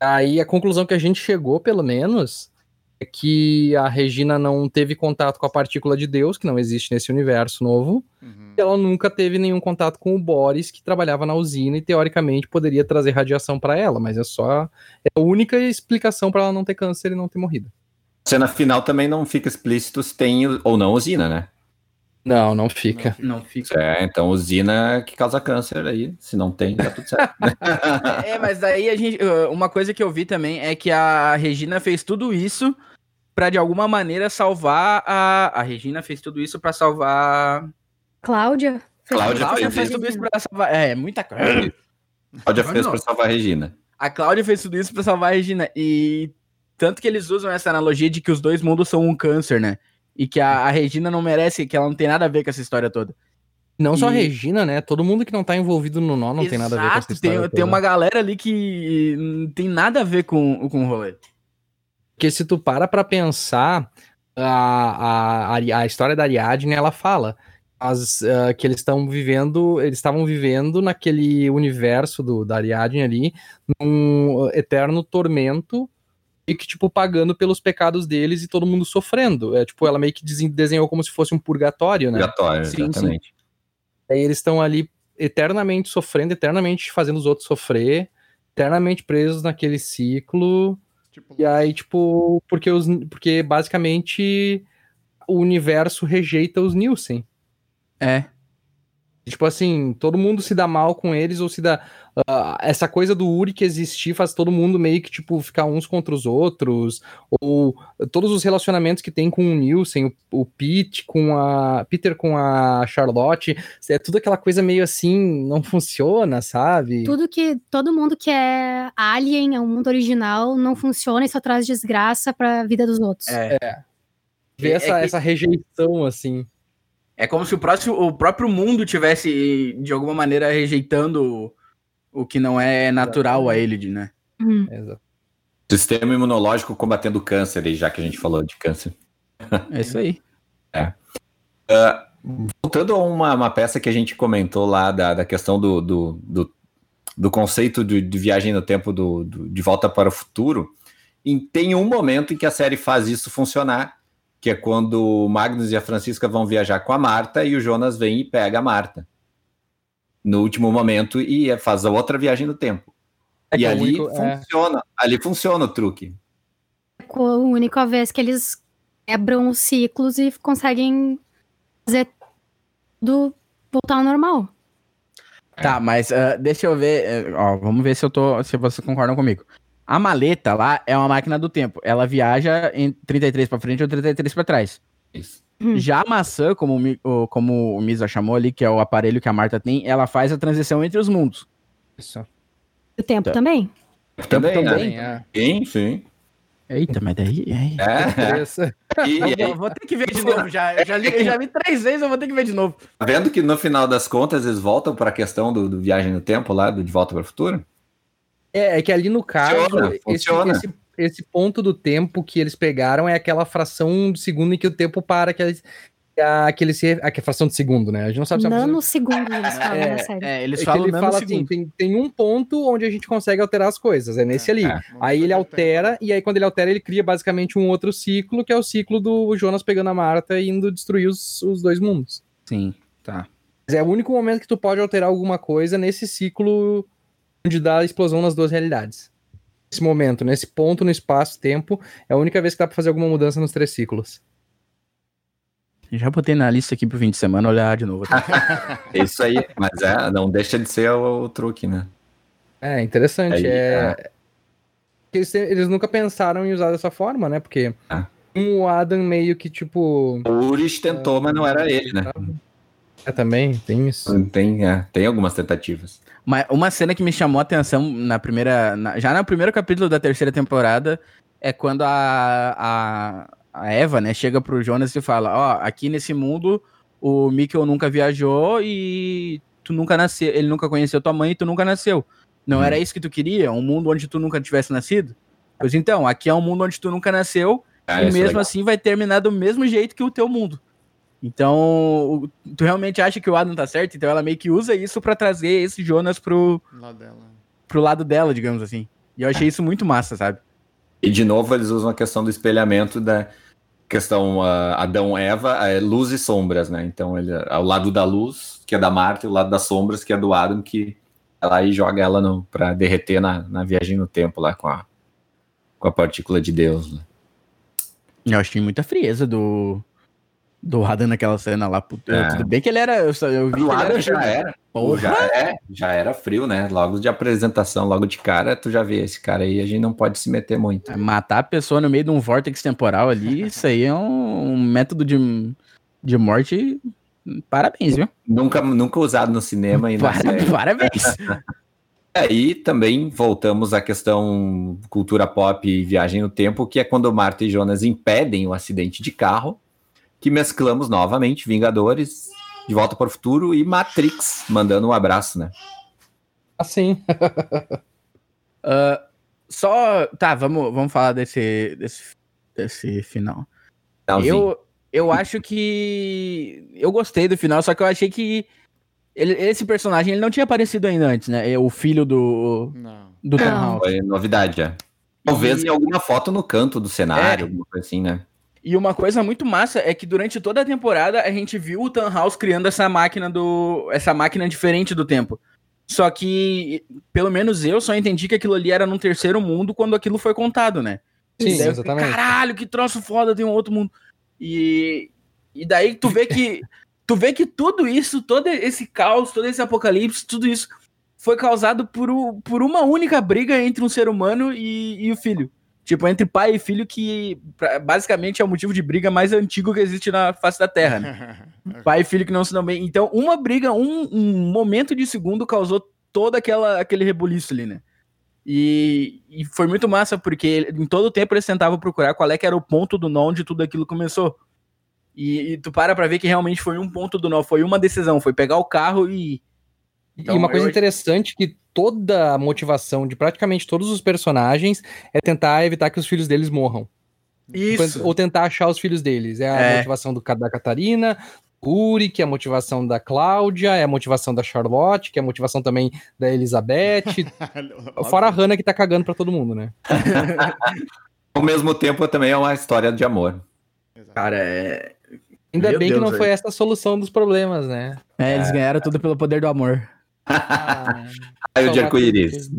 Aí a conclusão que a gente chegou, pelo menos, é que a Regina não teve contato com a partícula de Deus, que não existe nesse universo novo. Uhum. E ela nunca teve nenhum contato com o Boris, que trabalhava na usina e teoricamente poderia trazer radiação para ela, mas é só é a única explicação para ela não ter câncer e não ter morrido. Cena final também não fica explícito se tem ou não usina, né? Não, não fica. Não fica. É, então usina que causa câncer aí. Se não tem, tá tudo certo. é, mas aí a gente. Uma coisa que eu vi também é que a Regina fez tudo isso para de alguma maneira salvar a. A Regina fez tudo isso para salvar. Cláudia? Cláudia, Cláudia fez, fez tudo isso pra salvar. É, muita coisa. Cláudia fez para salvar a Regina. A Cláudia fez tudo isso para salvar a Regina. E tanto que eles usam essa analogia de que os dois mundos são um câncer, né? E que a, a, Regina não merece, que ela não tem nada a ver com essa história toda. Não e... só a Regina, né? Todo mundo que não tá envolvido no nó não Exato, tem nada a ver com essa história. Tem, tem uma galera ali que não tem nada a ver com, com o rolê. Porque se tu para pra pensar, a, a, a história da Ariadne, ela fala as, uh, que eles estão vivendo, eles estavam vivendo naquele universo do, da Ariadne ali, num eterno tormento e que, tipo, pagando pelos pecados deles e todo mundo sofrendo. É, tipo, ela meio que desenhou como se fosse um purgatório, né? Purgatório, sim, exatamente. Sim. Aí eles estão ali eternamente sofrendo, eternamente fazendo os outros sofrer, eternamente presos naquele ciclo. Tipo... E aí, tipo, porque, os, porque basicamente o universo rejeita os Nielsen. É. Tipo assim, todo mundo se dá mal com eles ou se dá. Uh, essa coisa do Uri que existir faz todo mundo meio que, tipo, ficar uns contra os outros. Ou todos os relacionamentos que tem com o Nielsen, o, o Pete com a. Peter com a Charlotte. É tudo aquela coisa meio assim, não funciona, sabe? Tudo que. Todo mundo que é alien, é um mundo original, não funciona e só traz desgraça pra vida dos outros. É. é. Ver é, essa, é que... essa rejeição, assim. É como se o, próximo, o próprio mundo tivesse, de alguma maneira, rejeitando o que não é natural a ele, né? Hum. Exato. Sistema imunológico combatendo câncer, já que a gente falou de câncer. É isso aí. É. Uh, voltando a uma, uma, peça que a gente comentou lá da, da questão do, do, do, do conceito de, de, viagem no tempo do, do, de volta para o futuro, em, tem um momento em que a série faz isso funcionar, que é quando o Magnus e a Francisca vão viajar com a Marta e o Jonas vem e pega a Marta no último momento e faz a outra viagem no tempo. É e ali único, é. funciona, é... ali funciona o truque. É a única vez que eles quebram os ciclos e conseguem fazer tudo voltar ao normal. Tá, mas uh, deixa eu ver, uh, ó, vamos ver se eu tô, se vocês concordam comigo. A maleta lá é uma máquina do tempo. Ela viaja em 33 para frente ou 33 para trás. Isso. Hum. Já a maçã, como o, como o Misa chamou ali, que é o aparelho que a Marta tem, ela faz a transição entre os mundos. Isso. O tempo tá. também? O tempo também, também é. Sim, sim. Eita, mas daí. É. E, eu vou ter que ver de novo. Já, já, li, já vi três vezes, eu vou ter que ver de novo. Tá vendo que no final das contas eles voltam para a questão do, do, viagem no tempo lá, do De Volta para o Futuro? É, é que ali no caso, funciona, esse, funciona. Esse, esse, ponto do tempo que eles pegaram é aquela fração de segundo em que o tempo para, que eles, a, que se, a, que é fração de segundo, né? A gente não sabe se Nanosegundo eles falam é, na série. É, eles é falam ele fala assim, tem, tem um ponto onde a gente consegue alterar as coisas, é nesse ali. É. Aí ele altera, e aí quando ele altera, ele cria basicamente um outro ciclo, que é o ciclo do Jonas pegando a Marta e indo destruir os, os dois mundos. Sim, tá. Mas é o único momento que tu pode alterar alguma coisa nesse ciclo onde dá a explosão nas duas realidades. Nesse momento, nesse ponto no espaço-tempo, é a única vez que dá pra fazer alguma mudança nos três ciclos. Já botei na lista aqui pro fim de semana olhar de novo. é isso aí, mas é, não deixa de ser o, o truque, né? É, interessante. Aí, é... é... Eles, eles, nunca pensaram em usar dessa forma, né? Porque é. o Adam meio que tipo. O Uris tentou, mas não era ele, né? É, também, tem isso. Tem, é, tem algumas tentativas. Mas uma cena que me chamou a atenção na primeira. Na, já no primeiro capítulo da terceira temporada é quando a, a, a Eva, né, chega pro Jonas e fala: Ó, oh, aqui nesse mundo o Mikkel nunca viajou e tu nunca nasceu. Ele nunca conheceu tua mãe e tu nunca nasceu. Não hum. era isso que tu queria? Um mundo onde tu nunca tivesse nascido? Pois então, aqui é um mundo onde tu nunca nasceu ah, e é mesmo assim vai terminar do mesmo jeito que o teu mundo. Então, tu realmente acha que o Adam tá certo? Então ela meio que usa isso para trazer esse Jonas pro lado, dela. pro lado dela, digamos assim. E eu achei isso muito massa, sabe? E de novo eles usam a questão do espelhamento da questão uh, Adão-Eva, é luz e sombras, né? Então ele é o lado da luz, que é da Marta, e o lado das sombras, que é do Adam, que ela aí joga ela no, pra derreter na, na viagem no tempo lá com a, com a partícula de Deus. Né? Eu achei muita frieza do, do Adam naquela cena lá. É. Tudo bem que ele era. Eu, eu vi Adam era, já era. Porra. Já, é, já era frio, né? Logo de apresentação, logo de cara, tu já vê esse cara aí, a gente não pode se meter muito. É, matar a pessoa no meio de um vórtex temporal ali, isso aí é um, um método de, de morte. Parabéns, viu? Nunca, nunca usado no cinema e Parabéns. Parabéns. Aí também voltamos à questão cultura pop e viagem no tempo, que é quando Marta e Jonas impedem o acidente de carro que mesclamos novamente Vingadores, De Volta para o Futuro e Matrix, mandando um abraço, né? Assim. uh, só. Tá, vamos, vamos falar desse, desse, desse final. Eu, eu acho que. Eu gostei do final, só que eu achei que. Ele, esse personagem ele não tinha aparecido ainda antes, né? É o filho do. Não. Do não. Foi novidade, é. Talvez e... em alguma foto no canto do cenário, é. alguma coisa assim, né? E uma coisa muito massa é que durante toda a temporada a gente viu o Tannhaus criando essa máquina do essa máquina diferente do tempo. Só que, pelo menos eu só entendi que aquilo ali era num terceiro mundo quando aquilo foi contado, né? Sim, daí, exatamente. Caralho, que troço foda, tem um outro mundo. E, e daí tu vê que tu vê que tudo isso, todo esse caos, todo esse apocalipse, tudo isso foi causado por, por uma única briga entre um ser humano e, e o filho. Tipo, entre pai e filho, que basicamente é o motivo de briga mais antigo que existe na face da Terra, né? pai e filho que não se dão bem. Então, uma briga, um, um momento de segundo causou todo aquela, aquele rebuliço ali, né? E, e, foi muito massa, porque em todo o tempo eles tentavam procurar qual é que era o ponto do nó onde tudo aquilo começou. E, e tu para pra ver que realmente foi um ponto do nó, foi uma decisão, foi pegar o carro e. Então, e uma coisa eu... interessante que toda a motivação de praticamente todos os personagens é tentar evitar que os filhos deles morram. Isso. Ou tentar achar os filhos deles. É a é. motivação do, da Catarina, Uri, que é a motivação da Cláudia, é a motivação da Charlotte, que é a motivação também da Elizabeth. fora a Hannah que tá cagando pra todo mundo, né? Ao mesmo tempo, também é uma história de amor. Cara, é. Ainda Meu bem Deus que não aí. foi essa a solução dos problemas, né? É, eles é. ganharam tudo pelo poder do amor. Ah, Raio de arco-íris.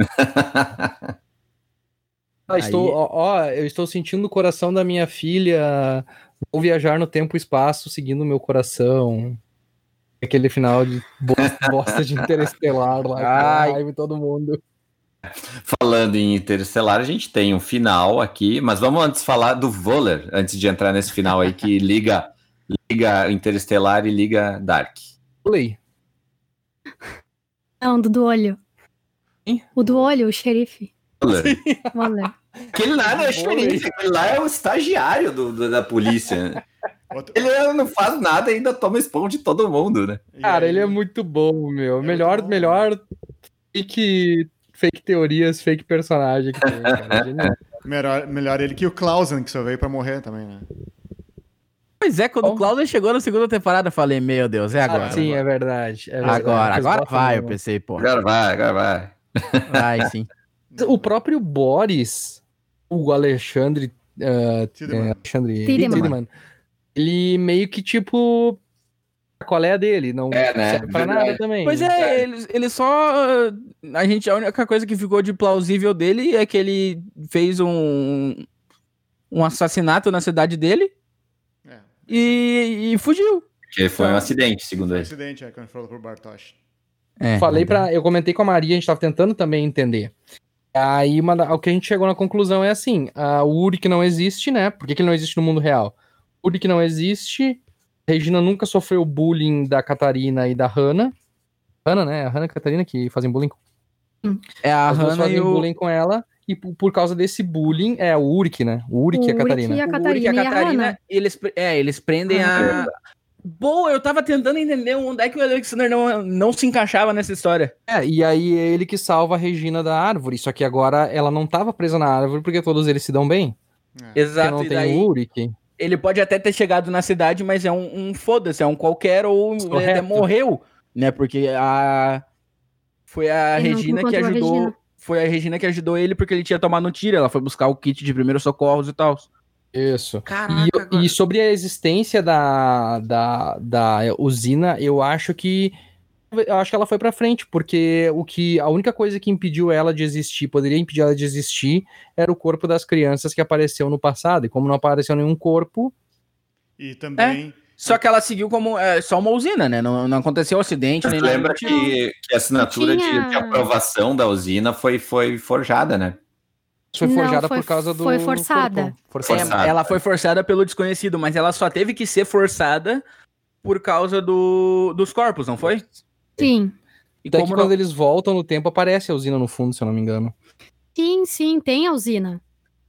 Ah, estou, ó, ó, eu estou sentindo o coração da minha filha. Vou viajar no tempo e espaço, seguindo o meu coração. Aquele final de bosta, de interestelar lá, Ai. todo mundo. Falando em Interestelar, a gente tem um final aqui, mas vamos antes falar do Voller, antes de entrar nesse final aí que liga liga Interestelar e liga Dark. Play. Não, do, do olho. Hein? O do olho, o xerife. Waller. Aquele lá não é xerife, aquele lá é o estagiário do, do da polícia. Ele não faz nada e ainda toma spawn de todo mundo, né? Cara, ele é muito bom, meu. É melhor, bom. melhor fake, fake teorias, fake personagem que tem, cara. melhor, melhor ele que o Clausen, que só veio pra morrer também, né? Pois é, quando o Claudio chegou na segunda temporada, eu falei, meu Deus, é agora. Ah, sim, é verdade, é verdade. Agora, agora vai, eu pensei, pô. Agora vai, agora vai. Vai, sim. O próprio Boris, o Alexandre, uh, é, Alexandre Tideman, ele meio que, tipo, qual é a dele, não é, né? serve pra nada também. Pois é, ele, ele só. A gente, a única coisa que ficou de plausível dele é que ele fez um, um assassinato na cidade dele e, e fugiu. Que foi um então, acidente, segundo ele. Um acidente, é, quando falou pro Bartosz. É, Falei para, eu comentei com a Maria, a gente tava tentando também entender. Aí uma, o que a gente chegou na conclusão é assim: a, o Uric não existe, né? Por que, que ele não existe no mundo real? O Uric não existe. A Regina nunca sofreu bullying da Catarina e da Hannah. Hannah, né? A Hannah e a Catarina que fazem bullying. É a As Hannah e o... bullying com ela. E por causa desse bullying, é o Uric, né? O Uric e a Catarina. E a Catarina, o Uric e a Catarina, eles, é, eles prendem ah, a. Boa, eu tava tentando entender onde é que o Alexander não, não se encaixava nessa história. É, e aí é ele que salva a Regina da árvore, só que agora ela não tava presa na árvore porque todos eles se dão bem. É. Exato. Porque não tem daí, o. Ele pode até ter chegado na cidade, mas é um, um foda-se, é um qualquer ou ele até morreu, né? Porque a. Foi a ele Regina que ajudou. Regina foi a Regina que ajudou ele porque ele tinha tomado um tiro. Ela foi buscar o kit de primeiros socorros e tal. Isso. Caraca, e, e, sobre a existência da, da, da usina, eu acho que eu acho que ela foi para frente, porque o que a única coisa que impediu ela de existir, poderia impedir ela de existir, era o corpo das crianças que apareceu no passado. E como não apareceu nenhum corpo, e também é. Só que ela seguiu como é, só uma usina, né? Não, não aconteceu acidente nem lembra que, que a assinatura tinha... de, de, aprovação da usina foi, foi forjada, né? Foi forjada não, foi, por causa do. Foi forçada. forçada. É, ela foi forçada pelo desconhecido, mas ela só teve que ser forçada por causa do, dos corpos, não foi? Sim. E como quando não... eles voltam no tempo, aparece a usina no fundo, se eu não me engano. Sim, sim, tem a usina.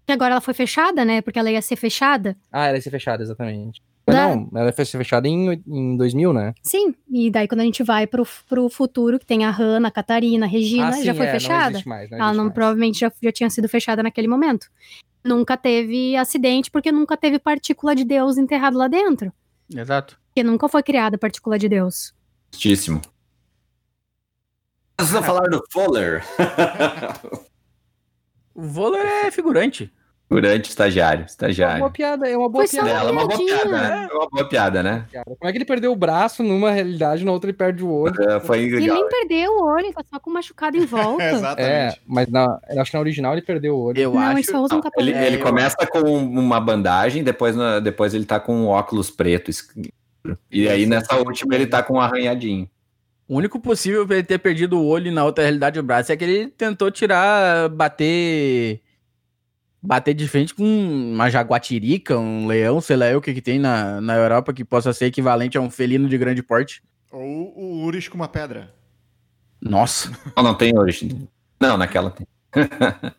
E agora ela foi fechada, né? Porque ela ia ser fechada. Ah, ela ia ser fechada, exatamente. Da... Não, ela foi fechada em, em 2000, né? Sim, e daí quando a gente vai pro, pro futuro, que tem a Hannah, a Catarina, a Regina, ah, sim, já foi é, fechada. Não mais, não ela não, mais. provavelmente já, já tinha sido fechada naquele momento. Nunca teve acidente, porque nunca teve partícula de Deus enterrado lá dentro. Exato. Porque nunca foi criada partícula de Deus. Justíssimo. Vamos falar do Fuller. o Fuller é figurante. Figurante, estagiário, estagiário. É uma boa piada, é uma boa Foi piada. Ela é uma boa piada, né? É uma boa piada, né? Como é que ele perdeu o braço numa realidade, na outra ele perde o olho? É, foi legal. Ele nem perdeu o olho, tá só com machucado em volta. é, exatamente. É, mas na, acho que na original ele perdeu o olho. Eu Não, acho. Ele, só usa um ele, ele começa com uma bandagem, depois, depois ele tá com um óculos preto E aí nessa última ele tá com um arranhadinho. O único possível pra ele ter perdido o olho na outra realidade do braço é que ele tentou tirar, bater. Bater de frente com uma jaguatirica, um leão, sei lá o que, que tem na, na Europa que possa ser equivalente a um felino de grande porte. Ou o Urish com uma pedra. Nossa. Não, não tem origem. Não, naquela tem.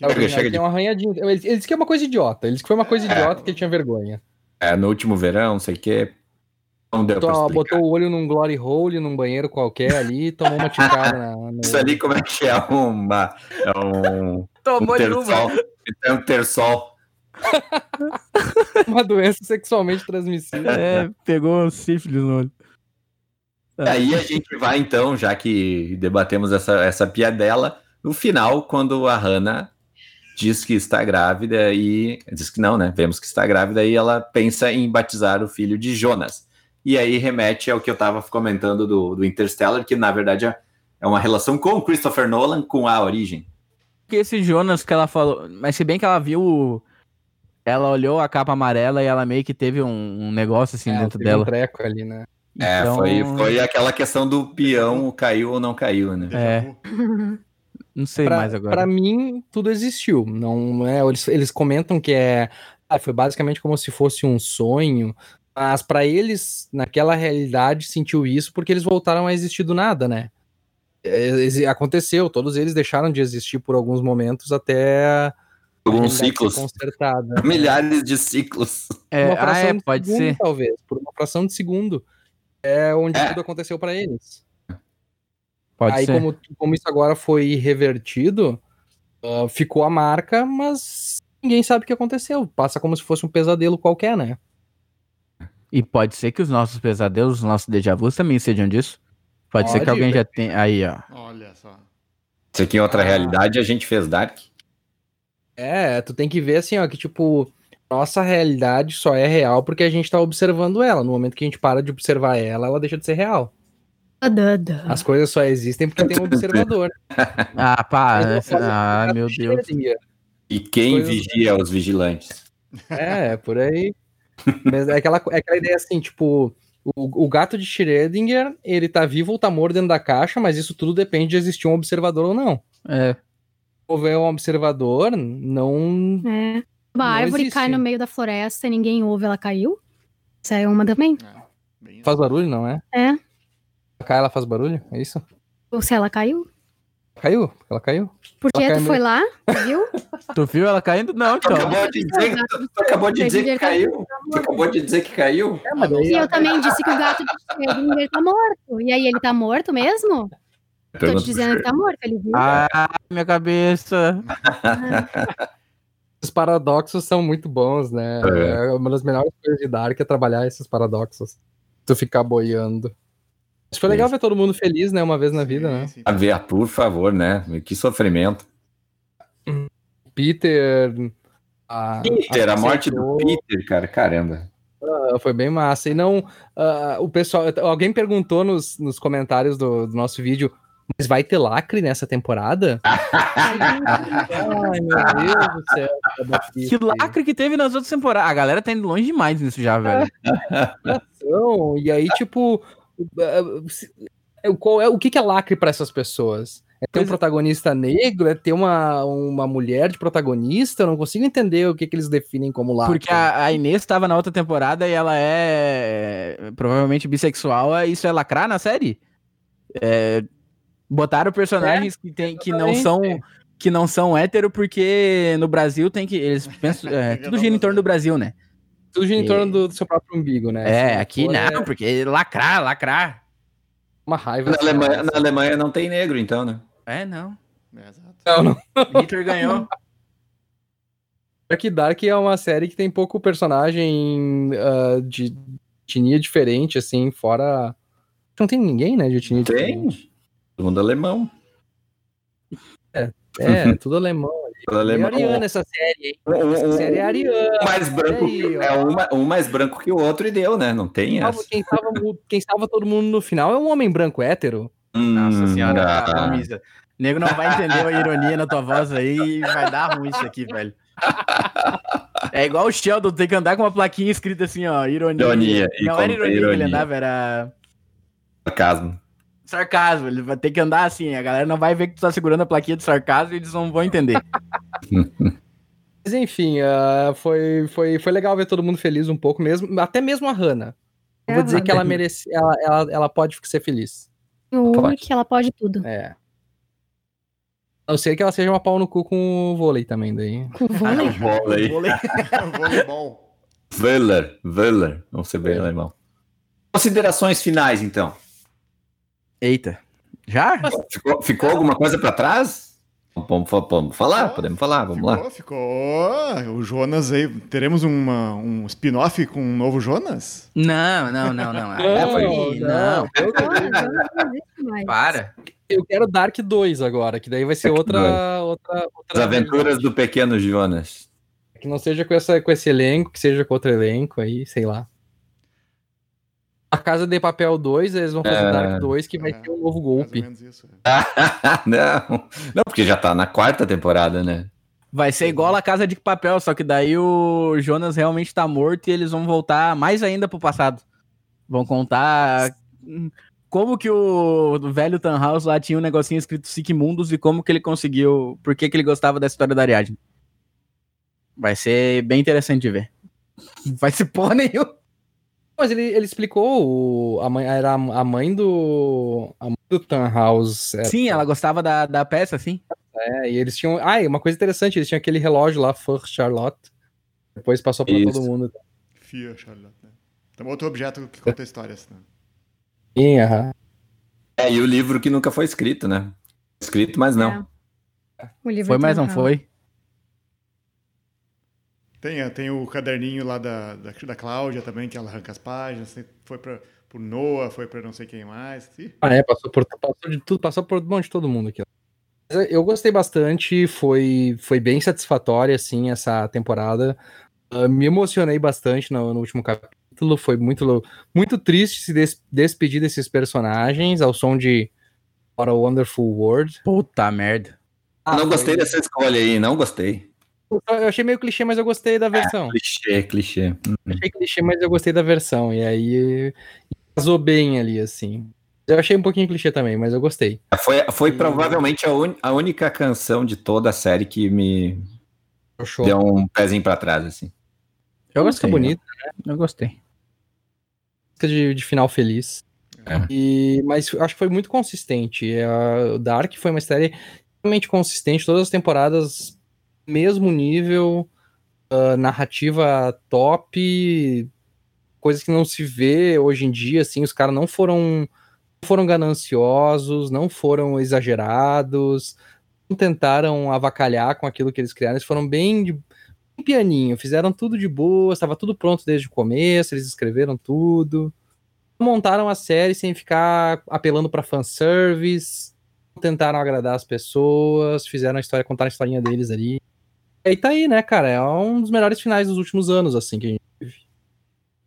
É, chega, de... um arranhadinho. Ele, ele disse que é uma coisa idiota. Ele disse que foi uma coisa é. idiota que ele tinha vergonha. É, no último verão, não sei o quê. Não deu botou, botou o olho num glory hole, num banheiro qualquer ali, tomou uma ticada na, no... Isso ali como é que é uma... É um... Tomou um terçol. É um terçol. uma doença sexualmente transmissível. É, pegou sífilis no olho. Aí a gente vai então, já que debatemos essa, essa piadela, no final, quando a Hannah diz que está grávida e diz que não, né? Vemos que está grávida e ela pensa em batizar o filho de Jonas. E aí remete ao que eu estava comentando do, do Interstellar, que na verdade é, é uma relação com o Christopher Nolan com a origem. Que esse Jonas que ela falou, mas se bem que ela viu, ela olhou a capa amarela e ela meio que teve um, um negócio assim é, dentro dela. Um treco ali, né? É, então... foi, foi aquela questão do peão caiu ou não caiu, né? É. Não sei pra, mais agora. Pra mim, tudo existiu. Não é, eles, eles comentam que é. Ah, foi basicamente como se fosse um sonho. Mas para eles, naquela realidade, sentiu isso porque eles voltaram a existir do nada, né? É, aconteceu, todos eles deixaram de existir por alguns momentos até alguns ciclos consertada. milhares de ciclos é, ah, é pode segundo, ser talvez por uma fração de segundo é onde é. tudo aconteceu para eles Pode Aí, ser. Como, como isso agora foi revertido, uh, ficou a marca, mas ninguém sabe o que aconteceu. Passa como se fosse um pesadelo qualquer, né? E pode ser que os nossos pesadelos, os nossos déjà vus também sejam disso. Pode, pode ser que alguém já tenha. Aí, ó. Olha só. Isso aqui em outra ah. realidade a gente fez Dark. É, tu tem que ver assim, ó, que tipo, nossa realidade só é real porque a gente tá observando ela. No momento que a gente para de observar ela, ela deixa de ser real. As coisas só existem porque tem um observador. ah, pá. Ah, meu Deus. E quem vigia os vigilantes? É, por aí. Mas é aquela, é aquela ideia assim, tipo, o, o, gato de Schrödinger, ele tá vivo ou tá morto dentro da caixa, mas isso tudo depende de existir um observador ou não. É. Se houver um observador, não. É. Uma não árvore existe. cai no meio da floresta e ninguém ouve, ela caiu. Isso é uma também. É, Faz barulho, não é? É. Cai, ela faz barulho? É isso? Ou se ela caiu? Caiu, ela caiu. Por que tu foi lá? viu? tu viu ela caindo? Não, então. Tu acabou de dizer, tu, tu acabou de dizer que caiu. Tu acabou de dizer que caiu. É, mas e eu também disse que o gato de Schrödinger tá morto. E aí, ele tá morto mesmo? Tô te dizendo que tá morto, ele viu. Ah, minha cabeça. Os paradoxos são muito bons, né? É. é uma das melhores coisas de Dark é trabalhar esses paradoxos. Tu ficar boiando. Mas foi legal ver todo mundo feliz, né? Uma vez na vida, né? A ver, por favor, né? Que sofrimento. Peter. A, Peter, a, a morte do Peter, cara, caramba. Uh, foi bem massa. E não, uh, o pessoal, alguém perguntou nos, nos comentários do, do, nosso vídeo, mas vai ter lacre nessa temporada? Ai, meu Deus do céu. Que lacre que teve nas outras temporadas. A galera tá indo longe demais nisso já, velho. e aí, tipo, qual é, o que, é lacre para essas pessoas? É ter um protagonista negro? É ter uma, uma mulher de protagonista? Eu não consigo entender o que, que eles definem como lacre. Porque a, a Inês estava na outra temporada e ela é provavelmente bissexual. É, isso é lacrar na série? É, botaram personagens é, que, tem, que não são que não são hétero porque no Brasil tem que eles pensam é, tudo gira em torno do Brasil, né? Tudo gira em torno do, do, seu próprio umbigo, né? É, assim, aqui não, é... porque lacrar, lacrar. Uma raiva. Na Alemanha, na Alemanha não tem negro, então, né? É, não. É, exato. Não, não. Hitler ganhou. Dark Dark é uma série que tem pouco personagem uh, de etnia diferente, assim, fora. Não tem ninguém, né, de etnia tem. diferente. Tem. Todo mundo alemão. É, é tudo alemão. Alemão. É ariana essa série, hein? Essa série é ariana. Um mais branco, aí, é um, um, mais branco que o outro e deu, né? Não tem essa. Quem salva, quem salva todo mundo no final é um homem branco hétero. Hum, Nossa senhora, camisa. Nego não vai entender a ironia na tua voz aí e vai dar ruim isso aqui, velho. É igual o Sheldon, tem que andar com uma plaquinha escrita assim, ó, ironia. Ironia. Não era ironia, ironia que ele andava, era... Sarcasmo. Sarcasmo, ele vai ter que andar assim, a galera não vai ver que tu tá segurando a plaquinha de sarcasmo e eles não vão entender. Mas enfim, uh, foi, foi, foi legal ver todo mundo feliz um pouco mesmo, até mesmo a Hannah. É, vou dizer que ela merece, ela, ela, ela pode ser feliz. Ui, que ela pode tudo. É. Eu sei que ela seja uma pau no cu com o vôlei também, daí. Com vôlei? vôlei. vôlei. Voleibol. Völler, Völler, vamos ser bem alemão. Considerações finais, então. Eita. Já? Ficou, ficou alguma coisa para trás? Vamos, vamos falar, podemos falar, vamos ficou, lá. Ficou. O Jonas aí. Teremos uma, um spin-off com um novo Jonas? Não, não, não, não. É, foi... não. não. Para. Eu quero Dark 2 agora, que daí vai ser outra, outra, outra. As aventuras do pequeno Jonas. Que não seja com, essa, com esse elenco, que seja com outro elenco aí, sei lá. A Casa de Papel 2, eles vão fazer é... Dark 2, que vai é, ter um novo golpe. Isso, é. não, não, porque já tá na quarta temporada, né? Vai ser igual a Casa de Papel, só que daí o Jonas realmente tá morto e eles vão voltar mais ainda pro passado. Vão contar como que o, velho Tannhaus lá tinha um negocinho escrito Mundos e como que ele conseguiu, por que que ele gostava da história da Ariadne. Vai ser bem interessante de ver. Vai ser porra nenhuma. Mas ele, ele explicou, o, a mãe, era a mãe do. A mãe do Tannhaus. Era... Sim, ela gostava da, da peça, sim. É, e eles tinham. Ah, uma coisa interessante, eles tinham aquele relógio lá, First Charlotte. Depois passou pra Isso. todo mundo. Fia Charlotte. Né? Tem outro objeto que conta histórias. Né? Sim, aham. É, e o livro que nunca foi escrito, né? Escrito, mas não. É. foi, mas não foi. Tem, tem o caderninho lá da, da, da Cláudia também, que ela arranca as páginas. Foi para o Noah, foi para não sei quem mais. Ah, é, passou por, passou de tudo, passou por monte de todo mundo aqui. Eu gostei bastante, foi, foi bem satisfatória, assim, essa temporada. Uh, me emocionei bastante no, no, último capítulo, foi muito, muito triste se des, despedir desses personagens ao som de What a Wonderful World. Puta merda. Ah, não gostei dessa escolha aí, não gostei. Eu achei meio clichê, mas eu gostei da versão. É, clichê, clichê. Uhum. Achei clichê, mas eu gostei da versão. E aí casou bem ali, assim. Eu achei um pouquinho clichê também, mas eu gostei. Foi, foi e... provavelmente a, un... a, única canção de toda a série que me deu um pezinho pra trás, assim. Eu gostei. bonita, né? Eu gostei. De, de final feliz. É. E, mas acho que foi muito consistente. O Dark foi uma série realmente consistente. Todas as temporadas mesmo nível, uh, narrativa top, coisas que não se vê hoje em dia, assim, os caras não foram foram gananciosos, não foram exagerados, não tentaram avacalhar com aquilo que eles criaram, eles foram bem de pianinho, fizeram tudo de boa, estava tudo pronto desde o começo, eles escreveram tudo, montaram a série sem ficar apelando para fanservice, tentaram agradar as pessoas, fizeram a história, contar a historinha deles ali. E tá aí, né, cara? É um dos melhores finais dos últimos anos, assim, que a gente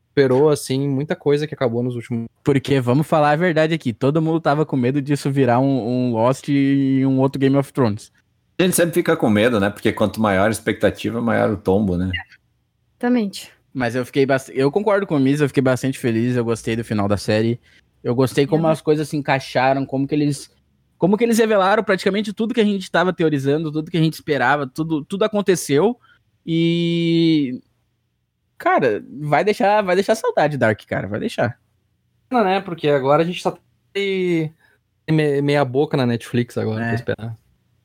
esperou, assim, muita coisa que acabou nos últimos. Porque, vamos falar a verdade aqui, todo mundo tava com medo disso virar um, um Lost e um outro Game of Thrones. A gente sempre fica com medo, né? Porque quanto maior a expectativa, maior o tombo, né? Exatamente. Mas eu fiquei bastante. Eu concordo com o Misa, eu fiquei bastante feliz, eu gostei do final da série. Eu gostei como é. as coisas se encaixaram, como que eles como que eles revelaram praticamente tudo que a gente estava teorizando, tudo que a gente esperava, tudo, tudo aconteceu e cara, vai deixar, vai deixar saudade Dark, cara, vai deixar. Não, né? Porque agora a gente só tem meia boca na Netflix agora é. pra esperar.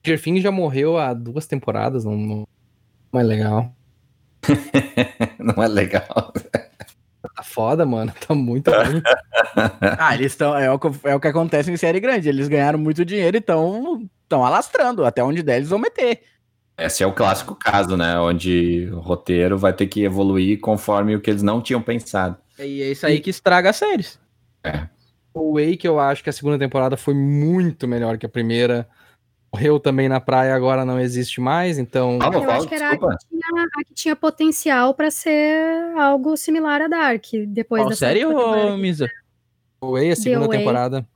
Jerfing já morreu há duas temporadas, não, não é legal. não é legal. Tá foda, mano. Tá muito ruim. ah, eles estão. É, o que, é o que acontece em série grande. Eles ganharam muito dinheiro e estão alastrando. Até onde der, eles vão meter. Esse é o clássico caso, né? Onde o roteiro vai ter que evoluir conforme o que eles não tinham pensado. E é isso aí que estraga as séries. É. O Wake, eu acho que a segunda temporada foi muito melhor que a primeira morreu também na praia, agora não existe mais, então. Ah, eu acho que era a que, tinha, a que tinha potencial para ser algo similar a Dark depois da série ou Misa? Way, a segunda temporada.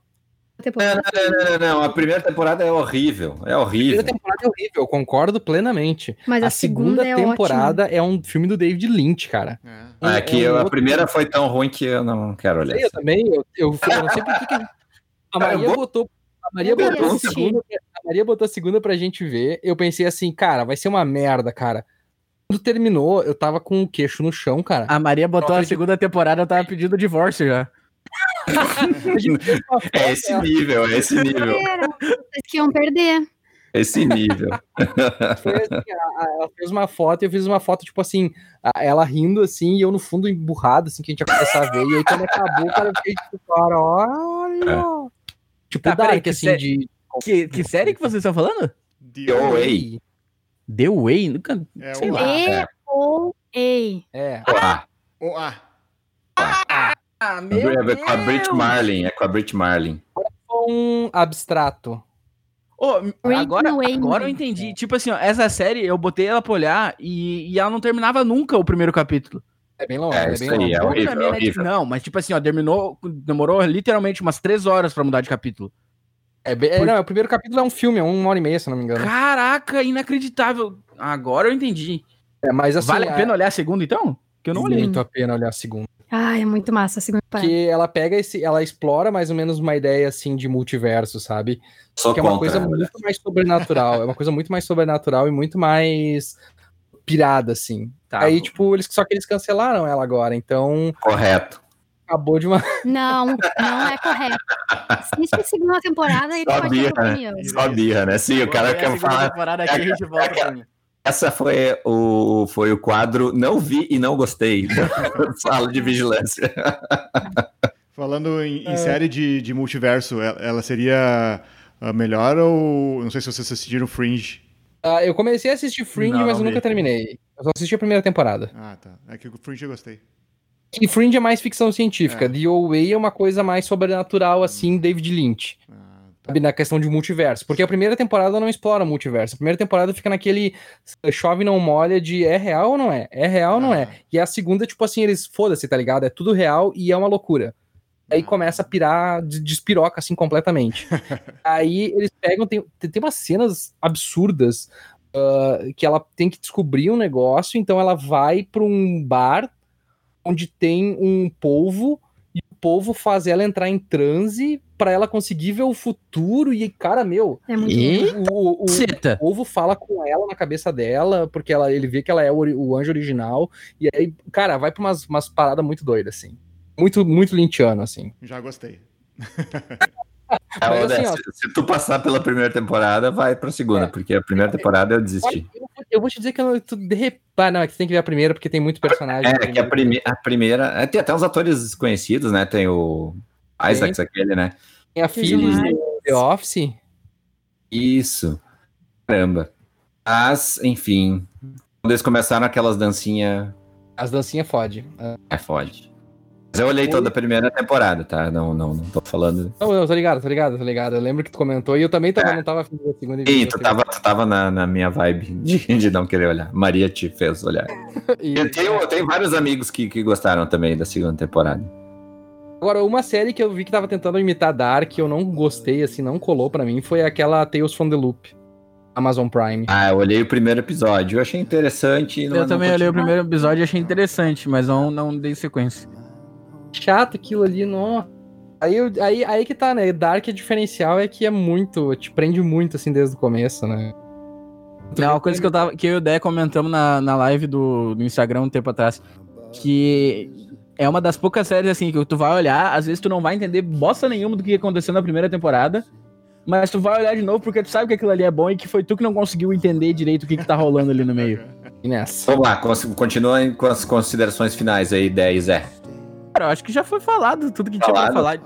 temporada. Não, não, não, não, a primeira temporada é horrível. É horrível. A primeira temporada é horrível, eu concordo plenamente. Mas a, a segunda, segunda é temporada ótima. é um filme do David Lynch, cara. É, é que é um a primeira foi tão ruim que eu não quero olhar. Eu também, eu, eu, eu não sei por que. A Maria botou. A Maria botou a, segunda, a Maria botou a segunda pra gente ver. Eu pensei assim, cara, vai ser uma merda, cara. Quando terminou, eu tava com o queixo no chão, cara. A Maria botou a segunda temporada, eu tava pedindo divórcio já. é esse nível, é esse nível. Vocês que iam perder. Esse nível. Foi assim, ela fez uma foto e eu fiz uma foto, tipo assim, ela rindo assim, e eu no fundo emburrado, assim, que a gente ia começar a ver. E aí quando acabou, o cara fez, tipo, cara, olha. É. Tipo, tá, Dark, que assim, de. Que, que série que vocês estão falando? The Way. The Way? Nunca. É, sei lá. E-O-A. É. O-A. Ah, meu é, com a Brit Marlin, é com a Brit Marlin. Um abstrato. Oh, agora, agora eu entendi. Tipo assim, ó, essa série eu botei ela pra olhar e, e ela não terminava nunca o primeiro capítulo. É bem longo, é, é bem longo. É horrível, é horrível. Não, mas tipo assim, ó, terminou, demorou literalmente umas três horas pra mudar de capítulo. É, bem, é, não, o primeiro capítulo é um filme, é uma hora e meia, se não me engano. Caraca, inacreditável. Agora eu entendi. É, mas assim, vale a pena olhar a segunda, então? Que eu não olhei. Muito a pena olhar a segunda. Ah, é muito massa a segunda parte. Que ela pega esse, ela explora mais ou menos uma ideia assim de multiverso, sabe? Só que é uma coisa muito mais sobrenatural, é uma coisa muito mais sobrenatural e muito mais pirada assim. Tá. Aí tipo, eles só que eles cancelaram ela agora, então Correto. Acabou de uma Não, não é correto. Assiste a segunda temporada e Só birra, né? Só birra, né? Sim, o cara quer falar. Temporada aqui a gente volta essa foi o, foi o quadro Não Vi e Não Gostei Sala de Vigilância. Falando em, em é. série de, de multiverso, ela seria melhor ou. Não sei se vocês assistiram Fringe. Uh, eu comecei a assistir Fringe, não, mas eu nunca terminei. Eu só assisti a primeira temporada. Ah, tá. É que o Fringe eu gostei. E Fringe é mais ficção científica. É. The Way é uma coisa mais sobrenatural, assim, hum. David Lynch. Ah sabe, na questão de multiverso. Porque a primeira temporada não explora multiverso. A primeira temporada fica naquele chove não molha de é real ou não é? É real ou não é? E a segunda, tipo assim, eles foda-se, tá ligado? É tudo real e é uma loucura. Aí começa a pirar, despiroca assim completamente. Aí eles pegam, tem, tem umas cenas absurdas uh, que ela tem que descobrir um negócio, então ela vai para um bar onde tem um polvo e o povo faz ela entrar em transe para ela conseguir ver o futuro e, cara, meu, é e... o, o, o, povo fala com ela na cabeça dela, porque ela, ele vê que ela é o, o anjo original, e aí, cara, vai pra umas, umas paradas muito doidas, assim. Muito, muito lintiano, assim. Já gostei. É, Mas, assim, ó, se, se, tu passar pela primeira temporada, vai pra segunda, é, porque a primeira temporada eu desisti. Eu, vou te dizer que eu, tu, de repente. Ah, não, é que você tem que ver a primeira, porque tem muito personagem. É, que a, prime a primeira. É, tem até uns atores desconhecidos, né? Tem o Isaacs, aquele, né? Tem a filha do The Office. Isso. Caramba. Mas, enfim. Quando eles começaram aquelas dancinhas. As dancinhas fode. É, fode. Mas eu olhei toda a primeira temporada, tá? Não, não, não tô falando. Não, não, tô ligado, tô ligado, tô ligado. Eu lembro que tu comentou e eu também tava, é. não tava afim da segunda e tu tava, tu tava na, na minha vibe de, de não querer olhar. Maria te fez olhar. e... eu, tenho, eu tenho vários amigos que, que gostaram também da segunda temporada. Agora, uma série que eu vi que tava tentando imitar Dark, eu não gostei, assim, não colou para mim, foi aquela Tales from the Loop. Amazon Prime. Ah, eu olhei o primeiro episódio, eu achei interessante. eu não também olhei o primeiro episódio e achei interessante, mas não, não dei sequência. Chato aquilo ali, não. Aí, aí, aí que tá, né? Dark é diferencial é que é muito, te prende muito, assim, desde o começo, né? Não, uma coisa que eu tava, que eu e o Dé comentamos na, na live do, do Instagram um tempo atrás, que é uma das poucas séries, assim, que tu vai olhar, às vezes tu não vai entender bosta nenhuma do que aconteceu na primeira temporada, mas tu vai olhar de novo porque tu sabe que aquilo ali é bom e que foi tu que não conseguiu entender direito o que, que tá rolando ali no meio. E nessa. Vamos lá, continua com as considerações finais aí, 10, é. Cara, eu acho que já foi falado tudo que falado. tinha pra falar.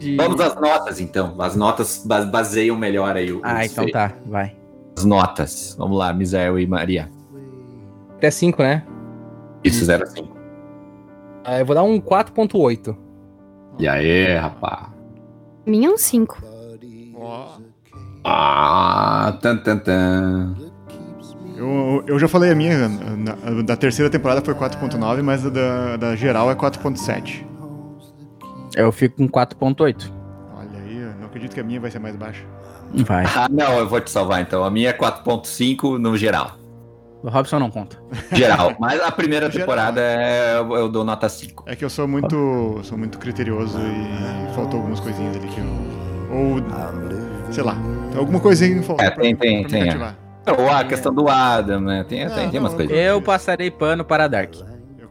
De... Vamos às notas, então. As notas baseiam melhor aí o. Ah, então tá, vai. As notas. Vamos lá, Misael e Maria. Até 5, né? Isso, 0 a 5. Ah, eu vou dar um 4.8. E aí, rapá? Minha é um 5. Ah, tan, tan, tan. Eu, eu já falei a minha, na, da terceira temporada foi 4.9, mas da, da geral é 4.7. Eu fico com 4.8. Olha aí, não acredito que a minha vai ser mais baixa. Vai. Ah, não, eu vou te salvar então. A minha é 4.5 no geral. O Robson não conta. Geral, mas a primeira temporada é, eu dou nota 5. É que eu sou muito, sou muito criterioso e faltou algumas coisinhas ali que eu ou sei lá, alguma coisinha faltou. É, tem, tem, pra tem. É. Ou a questão do Adam, né? Tem, não, tem, tem umas coisas. Eu passarei pano para Dark.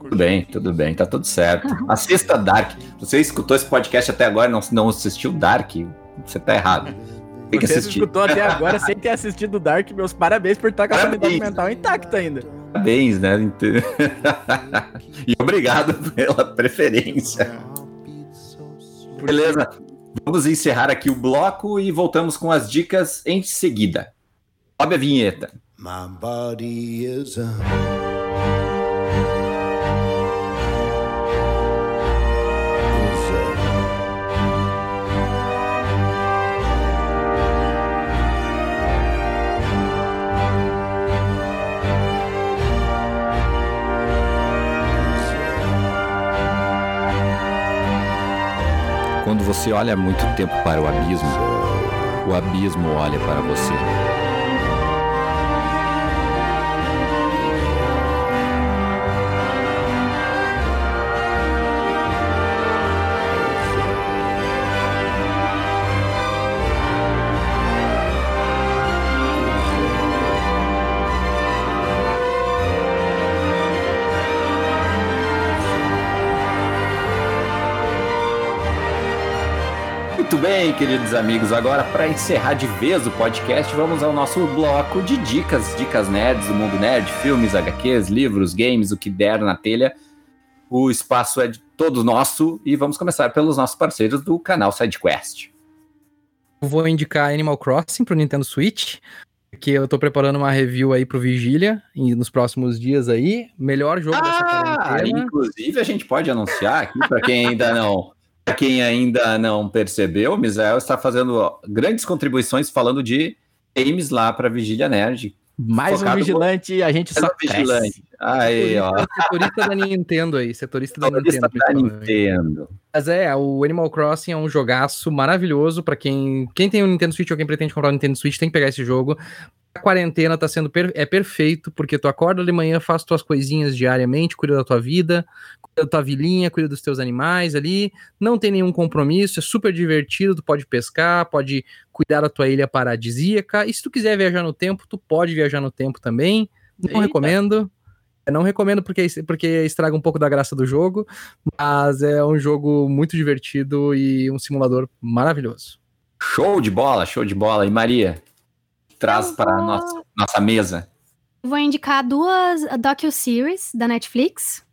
Tudo bem, tudo bem, tá tudo certo. Assista Dark. Você escutou esse podcast até agora e não, não assistiu Dark? Você tá errado. Tem que Você assistir. escutou até agora sem ter assistido Dark, meus parabéns por estar com a sanidade mental intacta ainda. Parabéns, né? e obrigado pela preferência. Beleza. Vamos encerrar aqui o bloco e voltamos com as dicas em seguida. Sobe a vinheta. My body is a... Quando você olha muito tempo para o abismo, o abismo olha para você. Muito bem, queridos amigos. Agora, para encerrar de vez o podcast, vamos ao nosso bloco de dicas, dicas nerds do mundo nerd, filmes, HQs, livros, games, o que der na telha. O espaço é de todo nosso e vamos começar pelos nossos parceiros do canal SideQuest. Vou indicar Animal Crossing pro Nintendo Switch, que eu tô preparando uma review aí pro Vigília e nos próximos dias aí. Melhor jogo ah, dessa quarentena. Inclusive, a gente pode anunciar aqui para quem ainda não para quem ainda não percebeu, o Misael está fazendo grandes contribuições falando de games lá para Vigília Nerd. Mais um vigilante, a gente só vigilante. Aí, ó. Setorista da Nintendo aí, setorista da Nintendo. Da Nintendo. Mas é, o Animal Crossing é um jogaço maravilhoso para quem quem tem um Nintendo Switch ou quem pretende comprar um Nintendo Switch tem que pegar esse jogo. A quarentena tá sendo per é perfeito porque tu acorda de manhã, faz tuas coisinhas diariamente, cuida da tua vida, da tua vilinha, cuida dos teus animais ali, não tem nenhum compromisso, é super divertido, tu pode pescar, pode cuidar da tua ilha paradisíaca, e se tu quiser viajar no tempo, tu pode viajar no tempo também, não Eita. recomendo, eu não recomendo porque, porque estraga um pouco da graça do jogo, mas é um jogo muito divertido e um simulador maravilhoso. Show de bola, show de bola. E Maria, traz para vou... nossa, nossa mesa? Vou indicar duas docu-series da Netflix.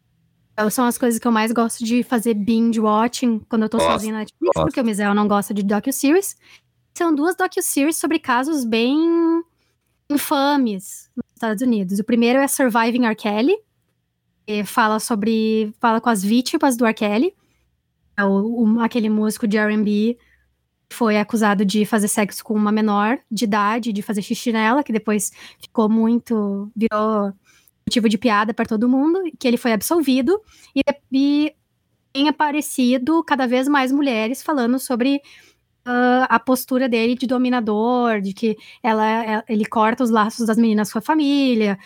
Então, são as coisas que eu mais gosto de fazer binge watching quando eu tô gosto, sozinha na Netflix, gosto. porque o Mizel não gosta de docu-series. São duas docu-series sobre casos bem infames nos Estados Unidos. O primeiro é Surviving R. Kelly, que fala sobre. fala com as vítimas do R. Kelly. É o, o, aquele músico de RB foi acusado de fazer sexo com uma menor de idade, de fazer xixi nela, que depois ficou muito. virou motivo de piada para todo mundo, que ele foi absolvido e, e tem aparecido cada vez mais mulheres falando sobre uh, a postura dele de dominador, de que ela, ele corta os laços das meninas com a família,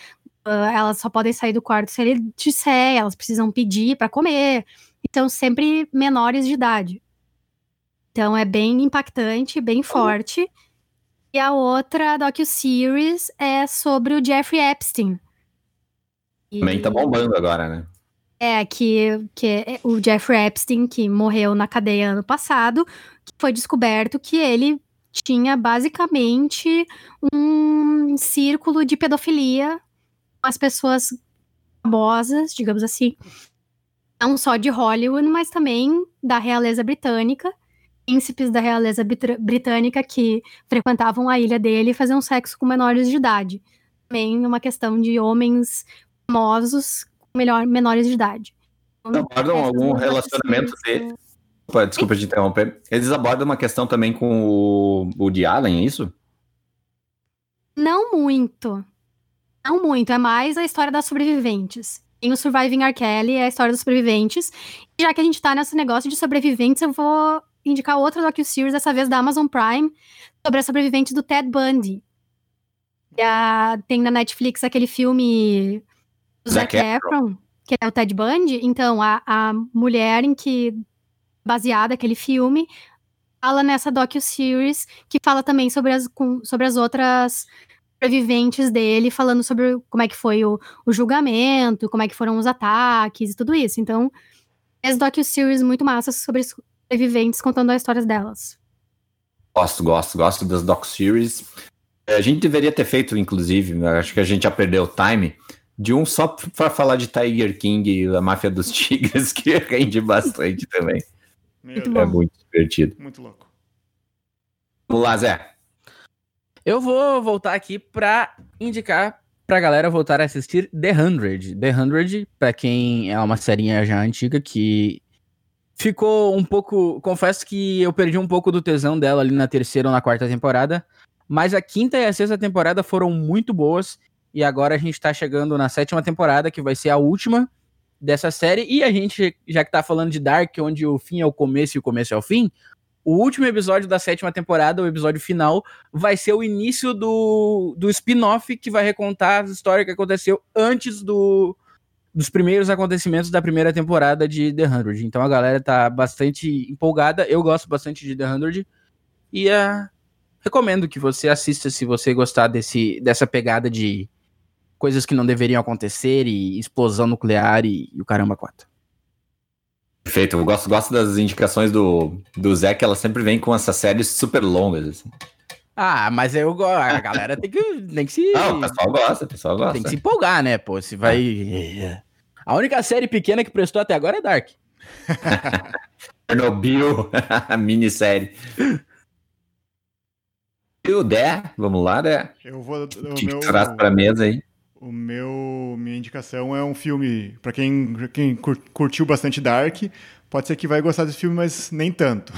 uh, elas só podem sair do quarto se ele disser, elas precisam pedir para comer, então sempre menores de idade. Então é bem impactante, bem forte. E a outra docu-series é sobre o Jeffrey Epstein, também tá bombando agora, né? É, que, que é o Jeffrey Epstein, que morreu na cadeia ano passado, foi descoberto que ele tinha basicamente um círculo de pedofilia com as pessoas famosas, digamos assim, não só de Hollywood, mas também da realeza britânica, príncipes da realeza britânica que frequentavam a ilha dele e faziam sexo com menores de idade. Também uma questão de homens famosos melhor, menores de idade. Abordam algum relacionamento dele. Desculpa te interromper. Eles abordam uma questão também com o, de Allen, é isso? Não muito. Não muito. É mais a história das sobreviventes. Tem o Surviving R. Kelly, é a história dos sobreviventes. E já que a gente tá nesse negócio de sobreviventes, eu vou indicar outra docu-series, dessa vez da Amazon Prime, sobre a sobrevivente do Ted Bundy. A, tem na Netflix aquele filme do Zac, Efron, que é o Ted Bundy. Então, a, a mulher em que baseada aquele filme fala nessa docu-series que fala também sobre as, com, sobre as outras sobreviventes dele, falando sobre como é que foi o, o, julgamento, como é que foram os ataques e tudo isso. Então, as docu-series muito massas sobre sobreviventes contando as histórias delas. Gosto, gosto, gosto das docu-series. A gente deveria ter feito, inclusive, acho que a gente já perdeu o time, de um só para falar de Tiger King e a Máfia dos Tigres, que rende bastante também. Muito é muito divertido. Muito louco. Vamos lá, Zé. Eu vou voltar aqui para indicar pra galera voltar a assistir The Hundred. The Hundred, pra quem é uma serinha já antiga que ficou um pouco. Confesso que eu perdi um pouco do tesão dela ali na terceira ou na quarta temporada. Mas a quinta e a sexta temporada foram muito boas. E agora a gente tá chegando na sétima temporada, que vai ser a última dessa série. E a gente, já que tá falando de Dark, onde o fim é o começo e o começo é o fim, o último episódio da sétima temporada, o episódio final, vai ser o início do, do spin-off que vai recontar a história que aconteceu antes do, dos primeiros acontecimentos da primeira temporada de The Hundred. Então a galera tá bastante empolgada. Eu gosto bastante de The Hundred. E uh, recomendo que você assista se você gostar desse, dessa pegada de coisas que não deveriam acontecer e explosão nuclear e, e o caramba quatro. Perfeito, eu gosto, gosto das indicações do, do Zé, que ela sempre vem com essas séries super longas. Assim. Ah, mas eu gosto. A galera tem que, tem que se. Não, o pessoal gosta, o pessoal gosta. Tem que se empolgar, né, pô? Se vai. A única série pequena que prestou até agora é Dark. Chernobyl, a minissérie. E o Dé, vamos lá, Dé. Eu vou. O meu... Traz pra mesa aí. O meu, minha indicação é um filme para quem, quem curtiu bastante Dark, pode ser que vai gostar desse filme, mas nem tanto.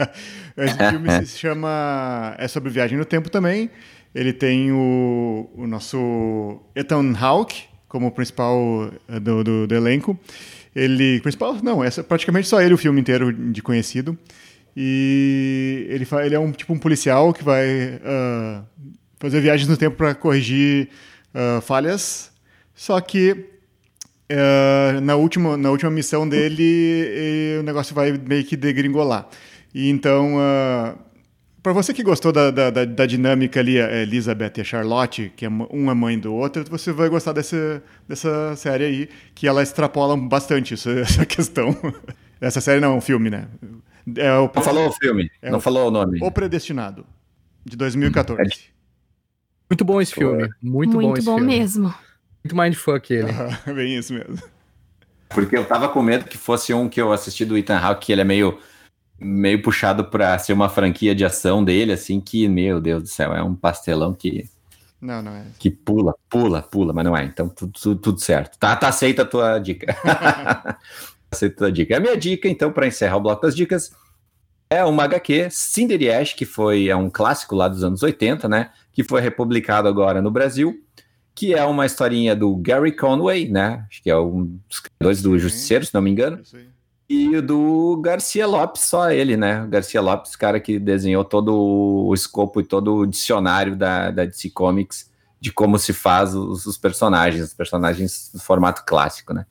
Esse filme se chama é sobre viagem no tempo também. Ele tem o, o nosso Ethan Hawke como principal eh, do, do, do, elenco. Ele principal não, é praticamente só ele o filme inteiro de conhecido. E ele, ele é um tipo um policial que vai uh, fazer viagens no tempo para corrigir uh, falhas, só que uh, na, última, na última missão dele o negócio vai meio que degringolar. E então, uh, para você que gostou da, da, da, da, dinâmica ali, a Elizabeth e a Charlotte, que é uma mãe do outro, você vai gostar dessa, dessa série aí, que ela extrapola bastante isso, essa questão. Essa série não é um filme, né? É o, não falou o filme, é não o, falou o nome. O Predestinado, de 2014. É muito bom esse filme. Muito, muito bom esse bom filme. mesmo. Muito mindfuck ele. Bem isso mesmo. Porque eu tava com medo que fosse um que eu assisti do Ethan Hawke, que ele é meio, meio puxado pra ser uma franquia de ação dele, assim, que, meu Deus do céu, é um pastelão que. Não, não é. Que pula, pula, pula, mas não é. Então, tudo, tudo, tudo certo. Tá, tá aceita a tua dica. aceita a tua dica. A minha dica, então, para encerrar o bloco das dicas, é uma HQ, Cinder Ash, que foi é um clássico lá dos anos 80, né? Que foi republicado agora no Brasil, que é uma historinha do Gary Conway, né? Acho que é um dos criadores do Justiceiro, se não me engano. E o do Garcia Lopes, só ele, né? O Garcia Lopes, cara que desenhou todo o escopo e todo o dicionário da, da DC Comics de como se faz os, os personagens, os personagens no formato clássico, né?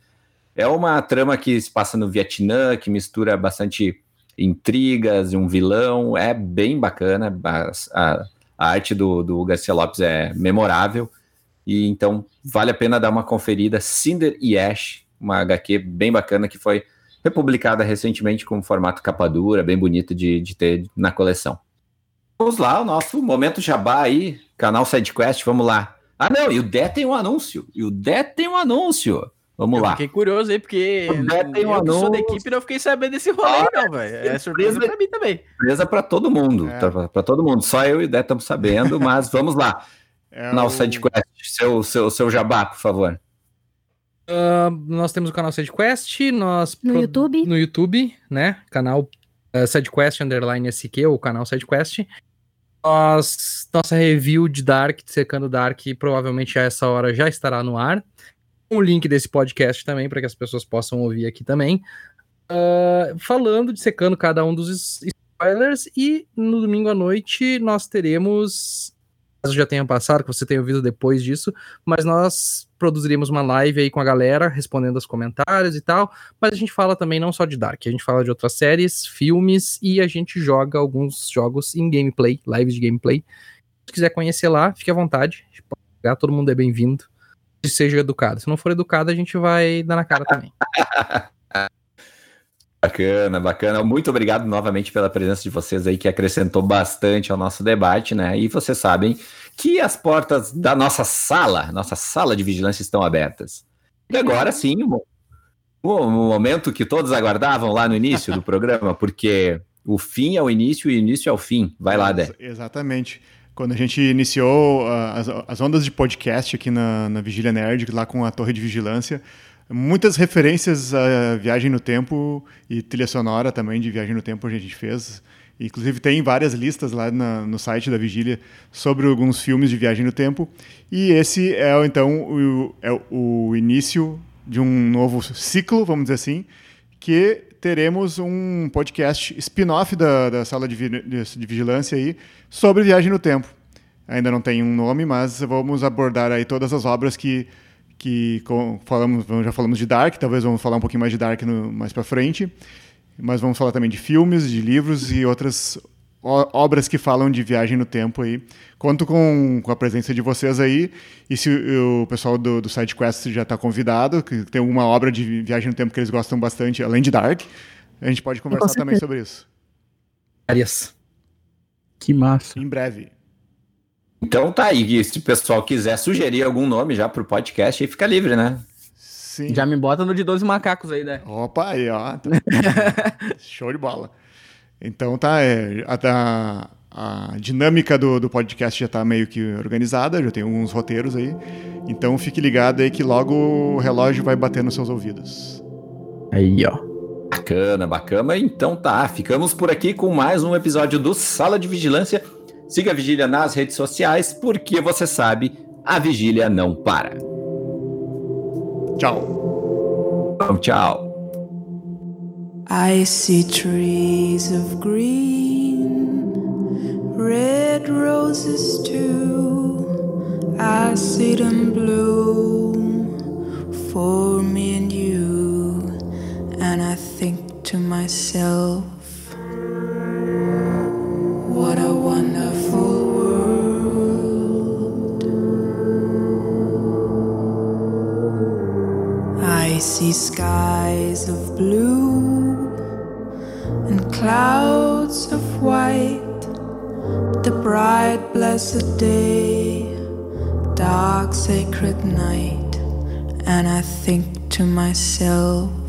É uma trama que se passa no Vietnã, que mistura bastante intrigas e um vilão. É bem bacana. A, a, a arte do, do Garcia Lopes é memorável. E então vale a pena dar uma conferida. Cinder e Ash, uma HQ bem bacana que foi republicada recentemente com formato capa dura, bem bonito de, de ter na coleção. Vamos lá, o nosso momento jabá aí, canal SideQuest, vamos lá. Ah, não, e o Dé tem um anúncio. E o Dé tem um anúncio. Vamos eu lá. Fiquei curioso aí, porque tem eu que sou da equipe não fiquei sabendo desse rolê, ah, não, velho. É surpresa pra mim também. Surpresa pra todo mundo. É. Pra, pra, todo mundo. Só eu e o Dé estamos sabendo, mas vamos lá. É canal o... SideQuest, seu, seu, seu jabá, por favor. Uh, nós temos o canal SideQuest, nós... No pro... YouTube. No YouTube, né? Canal uh, SideQuest Underline SQ, o canal SideQuest. Nós, nossa review de Dark, de Secando Dark, provavelmente a essa hora já estará no ar o link desse podcast também, para que as pessoas possam ouvir aqui também. Uh, falando, dissecando cada um dos spoilers. E no domingo à noite nós teremos. Caso já tenha passado, que você tenha ouvido depois disso, mas nós produziremos uma live aí com a galera, respondendo os comentários e tal. Mas a gente fala também não só de Dark, a gente fala de outras séries, filmes e a gente joga alguns jogos em gameplay, lives de gameplay. Se quiser conhecer lá, fique à vontade. Todo mundo é bem-vindo. Seja educado. Se não for educado, a gente vai dar na cara também. Bacana, bacana. Muito obrigado novamente pela presença de vocês aí, que acrescentou bastante ao nosso debate, né? E vocês sabem que as portas da nossa sala, nossa sala de vigilância estão abertas. E agora sim, o, momento que todos aguardavam lá no início do programa, porque o fim é o início e o início é o fim. Vai lá, Dé. Exatamente. Quando a gente iniciou uh, as, as, ondas de podcast aqui na, na Vigília Nerd, lá com a Torre de Vigilância, muitas referências a Viagem no Tempo e trilha sonora também de Viagem no Tempo a gente fez. Inclusive tem várias listas lá na, no site da Vigília sobre alguns filmes de Viagem no Tempo. E esse é então o, é o início de um novo ciclo, vamos dizer assim, que teremos um podcast spin-off da, da sala de, de, vigilância aí sobre Viagem no Tempo. Ainda não tem um nome, mas vamos abordar aí todas as obras que que falamos, já falamos de Dark, talvez vamos falar um pouquinho mais de Dark no, mais para frente, mas vamos falar também de filmes, de livros e outras obras que falam de viagem no tempo aí. Conto com, com a presença de vocês aí, e se o pessoal do, do SideQuest já está convidado, que tem alguma obra de viagem no tempo que eles gostam bastante, além de Dark, a gente pode conversar também sobre isso. Arias. Que massa. Em breve. Então tá aí, se o pessoal quiser sugerir algum nome já pro podcast, aí fica livre, né? Sim. Já me bota no de 12 macacos aí, né? Opa, aí, ó. Show de bola. Então tá, é, a, a dinâmica do, do podcast já tá meio que organizada, já tem alguns roteiros aí. Então fique ligado aí que logo o relógio vai bater nos seus ouvidos. Aí, ó. Bacana, bacana. Então tá, ficamos por aqui com mais um episódio do Sala de Vigilância. Siga a Vigília nas redes sociais, porque você sabe, a vigília não para. Tchau. Tchau. I see trees of green, red roses too. I see them bloom for me and you, and I think to myself. I see skies of blue and clouds of white. The bright, blessed day, dark, sacred night. And I think to myself,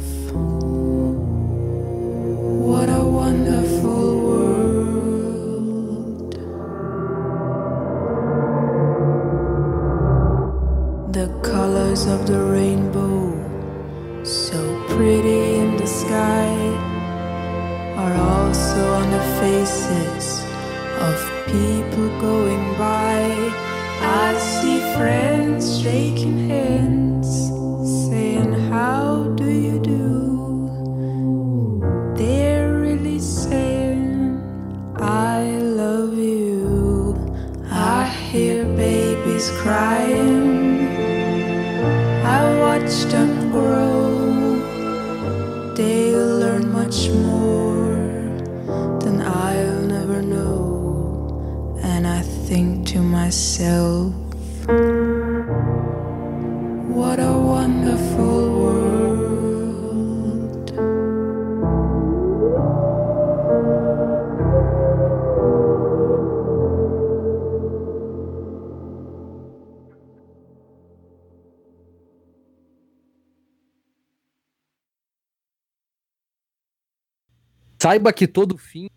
Saiba que todo fim,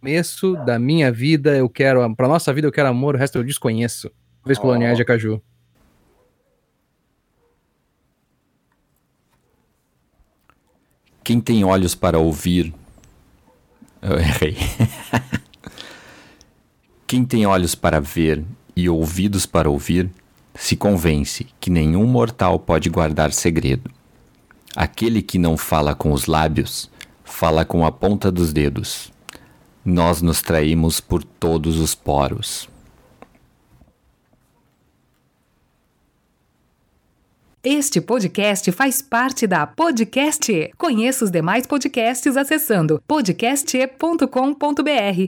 começo da minha vida, eu quero. Pra nossa vida, eu quero amor, o resto eu desconheço. Vez coloniais de Acaju. Quem tem olhos para ouvir. Eu errei. Quem tem olhos para ver e ouvidos para ouvir, se convence que nenhum mortal pode guardar segredo. Aquele que não fala com os lábios fala com a ponta dos dedos. nós nos traímos por todos os poros. Este podcast faz parte da Podcast. Conheça os demais podcasts acessando podcast.com.br.